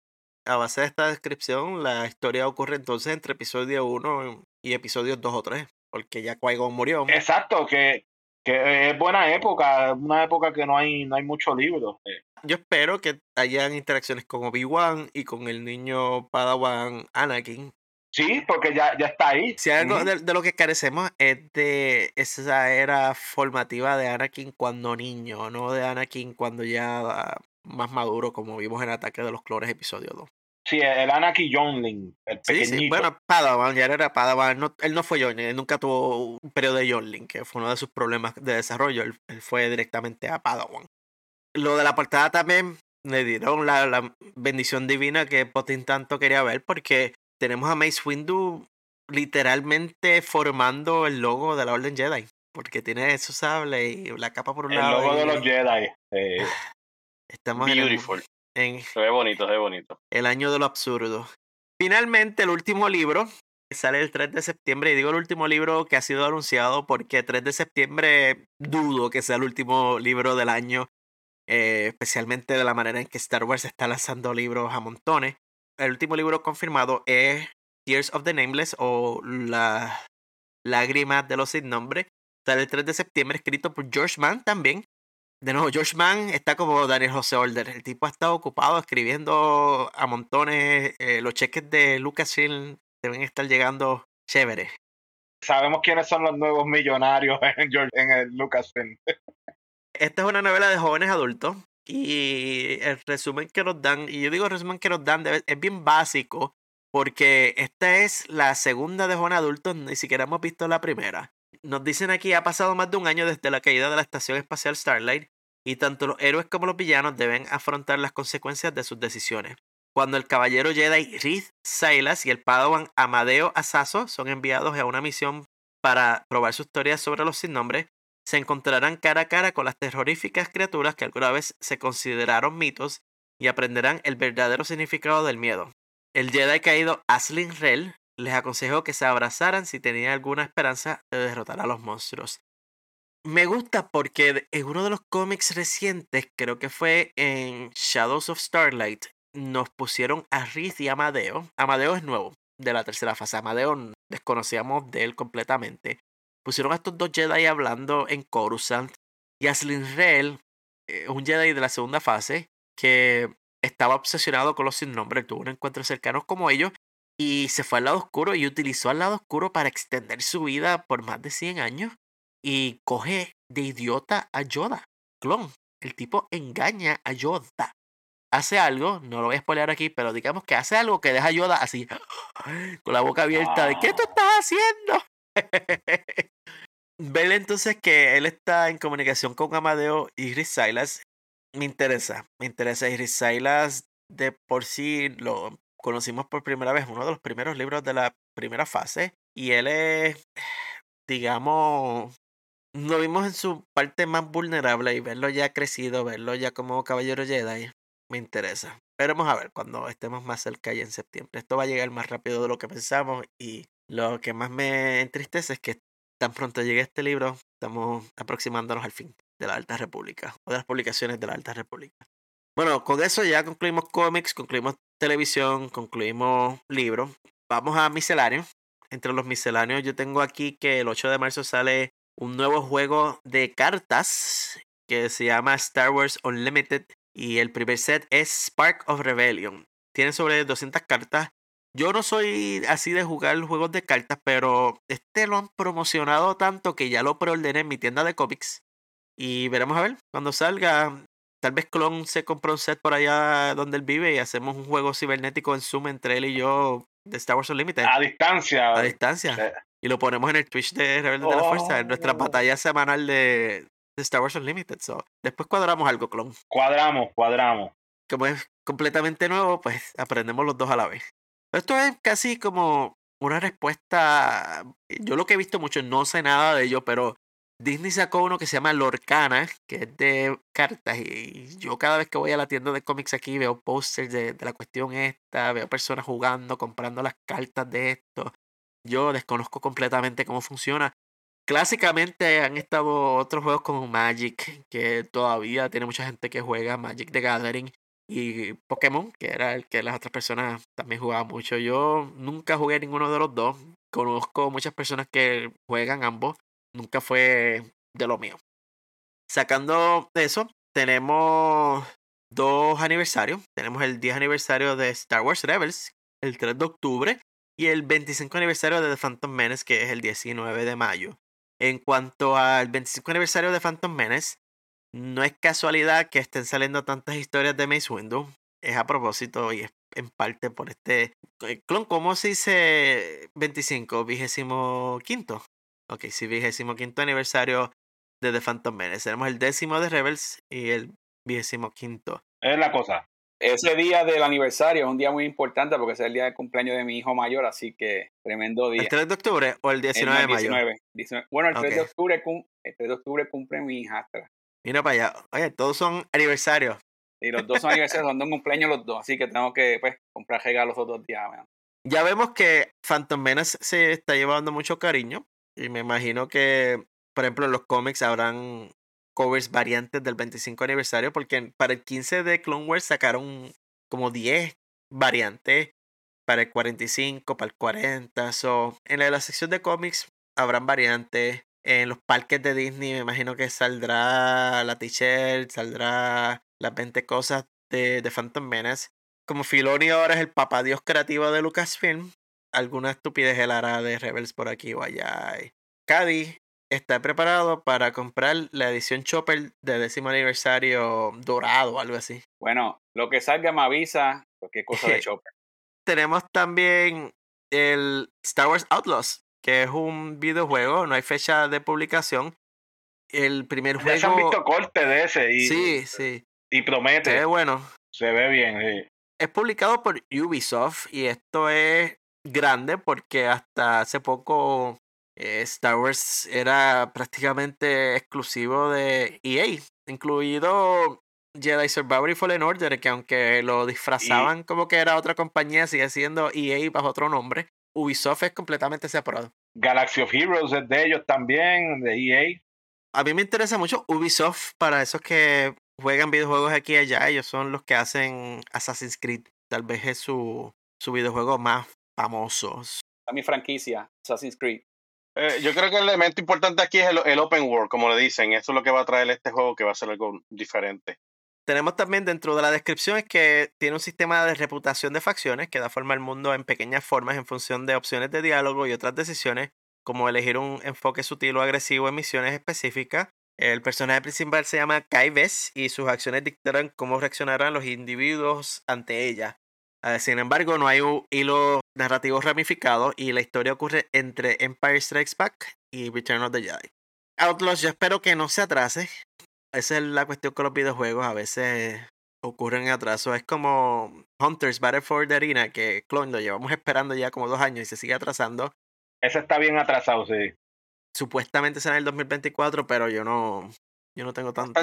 a base de esta descripción, la historia ocurre entonces entre episodio 1 y episodios 2 o 3, porque ya qui murió. Exacto, que, que es buena época, una época que no hay, no hay mucho libro. Eh. Yo espero que hayan interacciones con Obi-Wan y con el niño Padawan Anakin. Sí, porque ya, ya está ahí. Si algo de, lo que carecemos es de esa era formativa de Anakin cuando niño, no de Anakin cuando ya más maduro, como vimos en Ataque de los Clones, episodio 2. Sí, el Anakin Youngling, el pequeñito. Sí, bueno, Padawan, ya era Padawan. él no fue Youngling, él nunca tuvo un periodo de Youngling, que fue uno de sus problemas de desarrollo. Él, fue directamente a Padawan. Lo de la portada también le dieron la, bendición divina que Potin tanto quería ver, porque tenemos a Mace Windu literalmente formando el logo de la Orden Jedi. Porque tiene su sable y la capa por un lado. El logo de los Jedi. Eh. Estamos Beautiful. En, se ve bonito, se ve bonito. El año de lo absurdo. Finalmente, el último libro sale el 3 de septiembre. Y digo el último libro que ha sido anunciado porque 3 de septiembre dudo que sea el último libro del año. Eh, especialmente de la manera en que Star Wars está lanzando libros a montones. El último libro confirmado es Tears of the Nameless o Las Lágrimas de los Sin Nombre. Sale el 3 de septiembre, escrito por George Mann también de nuevo, George Mann está como Daniel José Older. El tipo ha estado ocupado escribiendo a montones. Eh, los cheques de Lucasfilm deben estar llegando chévere. Sabemos quiénes son los nuevos millonarios en, en el Lucasfilm. Esta es una novela de jóvenes adultos. Y el resumen que nos dan, y yo digo el resumen que nos dan, es bien básico, porque esta es la segunda de jóvenes adultos, ni siquiera hemos visto la primera. Nos dicen aquí, ha pasado más de un año desde la caída de la Estación Espacial Starlight y tanto los héroes como los villanos deben afrontar las consecuencias de sus decisiones. Cuando el caballero Jedi Reed Silas y el Padawan Amadeo Asaso son enviados a una misión para probar sus teorías sobre los sin nombre, se encontrarán cara a cara con las terroríficas criaturas que alguna vez se consideraron mitos y aprenderán el verdadero significado del miedo. El Jedi caído Aslin Rel les aconsejó que se abrazaran si tenían alguna esperanza de derrotar a los monstruos. Me gusta porque en uno de los cómics recientes, creo que fue en Shadows of Starlight, nos pusieron a Riz y Amadeo. Amadeo es nuevo de la tercera fase. Amadeo desconocíamos de él completamente. Pusieron a estos dos Jedi hablando en Coruscant. Y Aslin Rel, eh, un Jedi de la segunda fase, que estaba obsesionado con los sin nombre. Tuvo un encuentro cercano como ellos y se fue al lado oscuro y utilizó al lado oscuro para extender su vida por más de 100 años. Y coge de idiota a Yoda. Clon. El tipo engaña a Yoda. Hace algo, no lo voy a spoiler aquí, pero digamos que hace algo que deja a Yoda así, con la boca abierta de ¿qué tú estás haciendo? Vele entonces que él está en comunicación con Amadeo y Iris Silas. Me interesa, me interesa Iris Silas de por sí lo conocimos por primera vez uno de los primeros libros de la primera fase. Y él es, digamos, lo vimos en su parte más vulnerable y verlo ya crecido, verlo ya como caballero Jedi, me interesa. Veremos a ver cuando estemos más cerca y en septiembre. Esto va a llegar más rápido de lo que pensamos y lo que más me entristece es que tan pronto llegue este libro, estamos aproximándonos al fin de la Alta República o de las publicaciones de la Alta República. Bueno, con eso ya concluimos cómics, concluimos televisión, concluimos libros. Vamos a misceláneos. Entre los misceláneos yo tengo aquí que el 8 de marzo sale un nuevo juego de cartas que se llama Star Wars Unlimited y el primer set es Spark of Rebellion. Tiene sobre 200 cartas. Yo no soy así de jugar juegos de cartas, pero este lo han promocionado tanto que ya lo preordené en mi tienda de cómics. Y veremos a ver cuando salga. Tal vez Clon se compró un set por allá donde él vive y hacemos un juego cibernético en Zoom entre él y yo de Star Wars Unlimited. A distancia. A distancia. Y lo ponemos en el Twitch de Rebelde de la Fuerza, en nuestra oh. batalla semanal de, Star Wars Unlimited. So, después cuadramos algo, Clon. Cuadramos, cuadramos. Como es completamente nuevo, pues aprendemos los dos a la vez. Esto es casi como una respuesta. Yo lo que he visto mucho, no sé nada de ello, pero Disney sacó uno que se llama Lorcana, que es de cartas. Y yo cada vez que voy a la tienda de cómics aquí veo posters de, la cuestión esta, veo personas jugando, comprando las cartas de esto. Yo desconozco completamente cómo funciona. Clásicamente han estado otros juegos como Magic, que todavía tiene mucha gente que juega Magic the Gathering. y Pokémon, que era el que las otras personas también jugaban mucho. Yo nunca jugué ninguno de los dos. Conozco muchas personas que juegan ambos. Nunca fue de lo mío. Sacando eso, tenemos dos aniversarios. Tenemos el 10 aniversario de Star Wars Rebels, el 3 de octubre, y el 25 aniversario de The Phantom Menace, que es el 19 de mayo. En cuanto al 25 aniversario de Phantom Menace, no es casualidad que estén saliendo tantas historias de Mace Windu. Es a propósito y es en parte por este. Eh, clon, ¿cómo se dice 25? ¿Vigésimo quinto? Ok, sí, vigésimo quinto aniversario de The Phantom Menace. Tenemos el décimo de Rebels y el vigésimo quinto. Es la cosa. Ese día del aniversario es un día muy importante porque es el día de cumpleaños de mi hijo mayor, así que tremendo día. ¿El 3 de octubre o el 19 de mayo? 19, Bueno, el 3, de octubre, el 3 de octubre cumple mi hija. Mira para allá. Oye, todos son aniversarios. Y los dos son aniversarios, son un cumpleaños los dos, así que tengo que pues, comprar regalos los dos días. Ya vemos que Phantom Menace se está llevando mucho cariño y me imagino que, por ejemplo, en los cómics habrán covers variantes del 25 aniversario, porque para el 15 de Clone Wars sacaron como 10 variantes para el 45, para el 40. So, en la, la sección de cómics habrán variantes. En los parques de Disney me imagino que saldrá la t-shirt, saldrá las 20 cosas de, de Phantom Menace. Como Filoni ahora es el papá dios creativo de Lucasfilm, alguna estupidez él hará de Rebels por aquí o allá. Cady está preparado para comprar la edición Chopper de décimo aniversario dorado o algo así. Bueno, lo que salga me avisa cualquier cosa de Chopper. Tenemos también el Star Wars Outlaws, que es un videojuego, no hay fecha de publicación. El primer juego. Ya se han visto cortes de ese y. Sí, sí. Y promete. Se ve bueno. Se ve bien, sí. Es publicado por Ubisoft y esto es grande porque hasta hace poco eh, Star Wars era prácticamente exclusivo de EA, incluido Jedi Survivor y Fallen Order, que aunque lo disfrazaban como que era otra compañía, sigue siendo EA bajo otro nombre. Ubisoft es completamente separado. Galaxy of Heroes es de ellos también, de EA. A mí me interesa mucho Ubisoft para esos que juegan videojuegos aquí y allá. Ellos son los que hacen Assassin's Creed. Tal vez es su, su videojuego más famoso. A mi franquicia, Assassin's Creed. Eh, yo creo que el elemento importante aquí es el, open world, como le dicen. Eso es lo que va a traer este juego, que va a ser algo diferente. Tenemos también dentro de la descripción es que tiene un sistema de reputación de facciones que da forma al mundo en pequeñas formas en función de opciones de diálogo y otras decisiones, como elegir un enfoque sutil o agresivo en misiones específicas. El personaje principal se llama Kai Ves y sus acciones dictarán cómo reaccionarán los individuos ante ella. Ah, sin embargo, no hay un hilo narrativo ramificado y la historia ocurre entre Empire Strikes Back y Return of the Jedi. Outlaws, yo espero que no se atrase. Esa es la cuestión con los videojuegos. A veces ocurren atrasos. Es como Hunters Battle for the Arena, que Clone lo llevamos esperando ya como dos años y se sigue atrasando. Ese está bien atrasado, sí. Supuestamente será en el 2024, pero yo no, yo no tengo tanta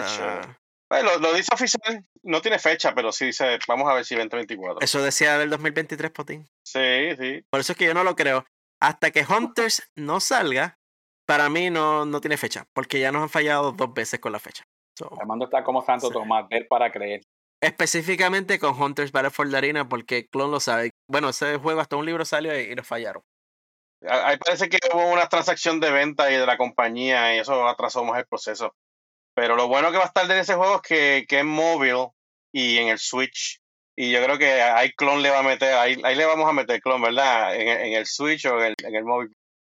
lo, dice oficial, no tiene fecha, pero sí dice, vamos a ver si 2024. Eso decía del 2023, Potín. Sí, sí. Por eso es que yo no lo creo. Hasta que Hunters no salga, para mí no, no tiene fecha, porque ya nos han fallado dos veces con la fecha. Armando está como Santo Tomás, ver para creer. Específicamente con Hunters Battle for the Arena, porque Clone lo sabe. Bueno, ese juego hasta un libro salió y, y lo fallaron. Ahí parece que hubo una transacción de venta y de la compañía y eso atrasó más el proceso. Pero lo bueno que va a estar de ese juego es que, que es móvil y en el Switch. Y yo creo que ahí clon le va a meter, ahí, ahí le vamos a meter clon, ¿verdad? En, en el Switch o en el, en el móvil.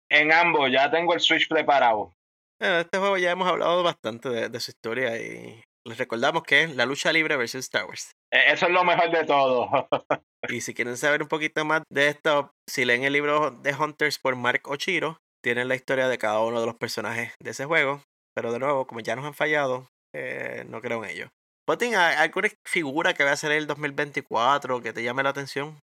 En ambos, ya tengo el Switch preparado. Bueno, este juego ya hemos hablado bastante de, de, su historia y les recordamos que es la lucha libre versus Star Wars. E, eso es lo mejor de todo. y si quieren saber un poquito más de esto, si leen el libro de Hunters por Mark Ochiro, tienen la historia de cada uno de los personajes de ese juego. Pero de nuevo, como ya nos han fallado, eh, no creo en ello. Potin, ¿alguna figura que va a ser el 2024 que te llame la atención?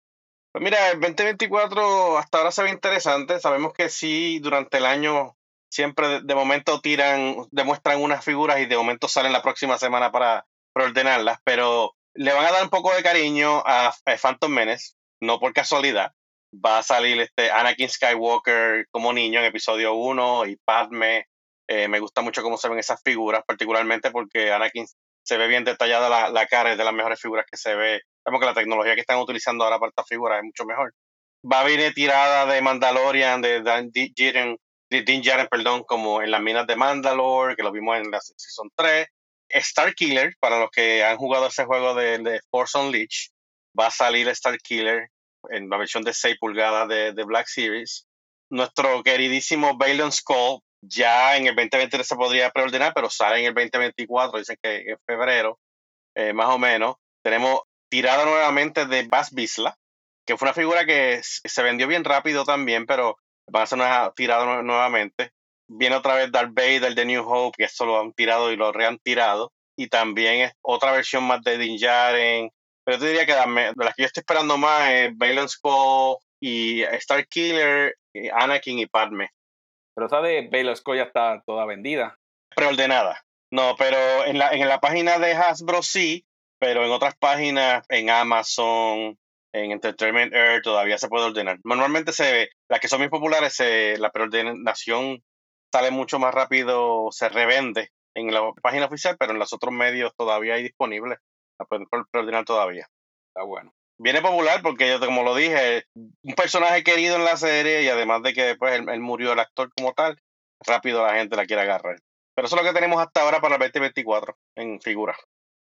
Pues mira, el 2024 hasta ahora se ve interesante. Sabemos que sí, durante el año siempre de, momento tiran, demuestran unas figuras y de momento salen la próxima semana para, ordenarlas, pero le van a dar un poco de cariño a, Phantom Menace, no por casualidad. Va a salir este Anakin Skywalker como niño en episodio 1 y Padme eh, me gusta mucho cómo se ven esas figuras, particularmente porque Anakin se ve bien detallada la, la cara, es de las mejores figuras que se ve. Vemos que la tecnología que están utilizando ahora para esta figura es mucho mejor. Va a venir tirada de Mandalorian, de Dan Jiren, de Din Djarin, perdón, como en las minas de Mandalore, que lo vimos en la Season 3. Star Killer, para los que han jugado ese juego de, de Force Unleashed, va a salir Star Killer en la versión de 6 pulgadas de, de Black Series. Nuestro queridísimo Balon Skull ya en el 2023 se podría preordenar, pero sale en el 2024, dicen que en febrero, eh, más o menos. Tenemos tirada nuevamente de Bass Bisla, que fue una figura que se vendió bien rápido también, pero va a ser una tirada nuevamente. Viene otra vez Darth Vader de New Hope, que esto lo han tirado y lo rehan tirado. Y también es otra versión más de Din Djarin. Pero yo diría que de las que yo estoy esperando más es Balon Skull y Star Killer, Anakin y Padme. Pero esa de Baylor ya está toda vendida. Preordenada. No, pero en la, en la página de Hasbro sí, pero en otras páginas, en Amazon, en Entertainment Air, todavía se puede ordenar. Normalmente se las que son muy populares, se, la preordenación sale mucho más rápido, se revende en la página oficial, pero en los otros medios todavía hay disponible. La pueden preordenar todavía. Está bueno viene popular porque yo, como lo dije, un personaje querido en la serie y además de que después él, murió el actor como tal, rápido la gente la quiere agarrar. Pero eso es lo que tenemos hasta ahora para el 2024 en figura.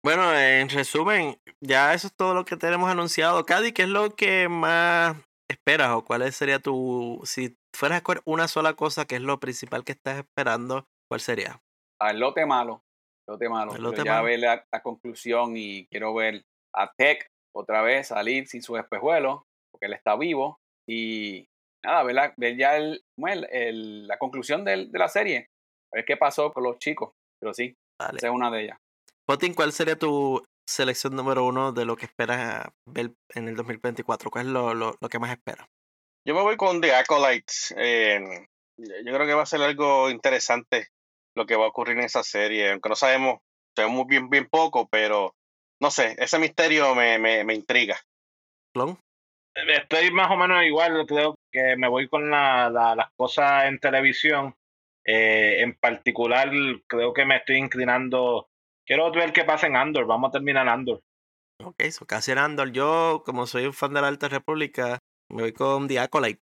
Bueno, en resumen, ya eso es todo lo que tenemos anunciado. Cady, ¿qué es lo que más esperas o cuál sería tu... Si fueras a escoger una sola cosa, ¿qué es lo principal que estás esperando? ¿Cuál sería? Al lote malo. Lote malo. lote ya ver la, la, conclusión y quiero ver a Tech otra vez salir sin su espejuelo, porque él está vivo. Y nada, ver, ver ya el, el, la conclusión de la serie. A ver qué pasó con los chicos. Pero sí, esa es una de ellas. Potin, ¿cuál sería tu selección número uno de lo que esperas ver en el 2024? ¿Cuál es lo, lo, que más esperas? Yo me voy con The Acolytes. Eh, yo creo que va a ser algo interesante lo que va a ocurrir en esa serie, aunque no sabemos, sabemos bien, bien poco, pero no sé, ese misterio me, me, me intriga. Estoy más o menos igual, creo que me voy con la, las cosas en televisión. Eh, en particular, creo que me estoy inclinando. Quiero ver qué pasa en Andor. Vamos a terminar Andor. Ok, eso casi en Andor. Yo, como soy un fan de la Alta República, me voy con The Acolyte.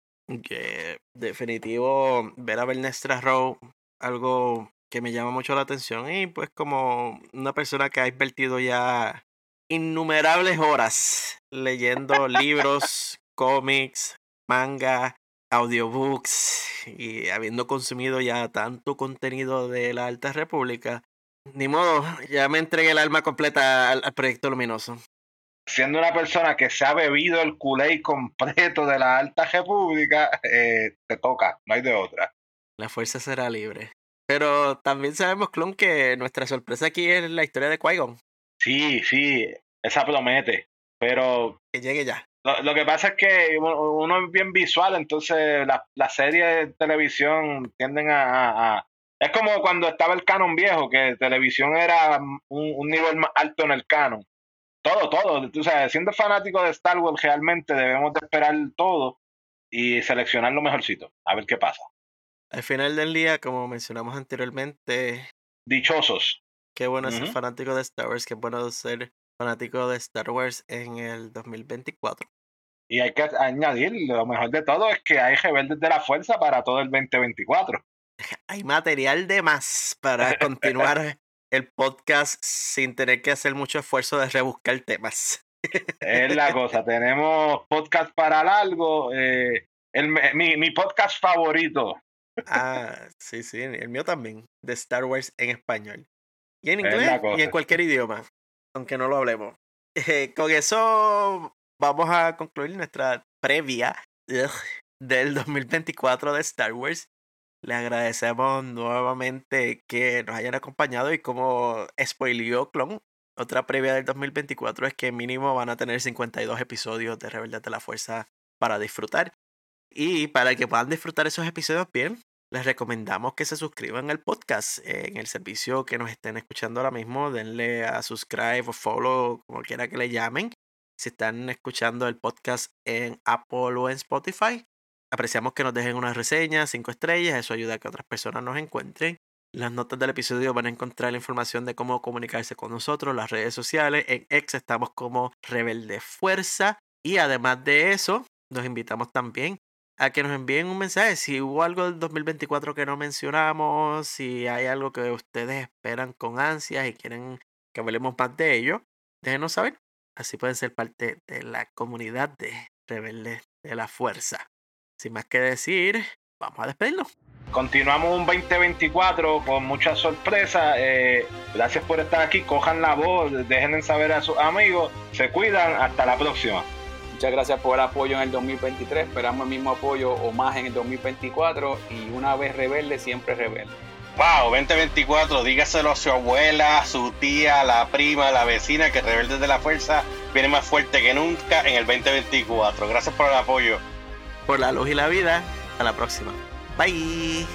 Que definitivo, ver a Bernestra Rowe, algo que me llama mucho la atención. Y pues, como una persona que ha invertido ya innumerables horas leyendo libros, cómics, manga, audiobooks y habiendo consumido ya tanto contenido de la Alta República, ni modo, ya me entregué el alma completa al, proyecto luminoso. Siendo una persona que se ha bebido el culé completo de la Alta República, eh, te toca, no hay de otra. La fuerza será libre. Pero también sabemos, Clon, que nuestra sorpresa aquí es la historia de qui -Gon. Sí, sí, esa promete, pero... Que llegue ya. Lo, que pasa es que uno es bien visual, entonces las la series de televisión tienden a, Es como cuando estaba el canon viejo, que televisión era un, nivel más alto en el canon. Todo, todo. O sea, siendo fanático de Star Wars, realmente debemos de esperar todo y seleccionar lo mejorcito, a ver qué pasa. Al final del día, como mencionamos anteriormente... Dichosos. Qué bueno ser fanático de Star Wars, qué bueno ser fanático de Star Wars en el 2024. Y hay que añadir, lo mejor de todo es que hay rebeldes de la fuerza para todo el 2024. Hay material de más para continuar el podcast sin tener que hacer mucho esfuerzo de rebuscar temas. Es la cosa, tenemos podcast para largo. Eh, el, mi, mi podcast favorito. Ah, sí, sí, el mío también, de Star Wars en español. Y en inglés y en cualquier idioma aunque no lo hablemos. Eh, con eso vamos a concluir nuestra previa del 2024 de Star Wars. Le agradecemos nuevamente que nos hayan acompañado y como spoileó Clon, otra previa del 2024 es que mínimo van a tener 52 episodios de Rebelde de la Fuerza para disfrutar. Y para que puedan disfrutar esos episodios bien, les recomendamos que se suscriban al podcast en el servicio que nos estén escuchando ahora mismo. Denle a subscribe o follow, como quiera que le llamen. Si están escuchando el podcast en Apple o en Spotify, apreciamos que nos dejen una reseña, cinco estrellas. Eso ayuda a que otras personas nos encuentren. las notas del episodio van a encontrar la información de cómo comunicarse con nosotros, las redes sociales. En X estamos como Rebelde Fuerza. Y además de eso, nos invitamos también a que nos envíen un mensaje. Si hubo algo del 2024 que no mencionamos, si hay algo que ustedes esperan con ansias y quieren que hablemos más de ello, déjenos saber. Así pueden ser parte de la comunidad de Rebeldes de la Fuerza. Sin más que decir, vamos a despedirnos. Continuamos un 2024 con muchas sorpresas. Eh, gracias por estar aquí. Cojan la voz, dejen saber a sus amigos. Se cuidan. Hasta la próxima. Muchas gracias por el apoyo en el 2023. Esperamos el mismo apoyo o más en el 2024. Y una vez rebelde, siempre rebelde. Wow, 2024, dígaselo a su abuela, a su tía, a la prima, a la vecina, que Rebelde de la Fuerza viene más fuerte que nunca en el 2024. Gracias por el apoyo. Por la luz y la vida. Hasta la próxima. Bye.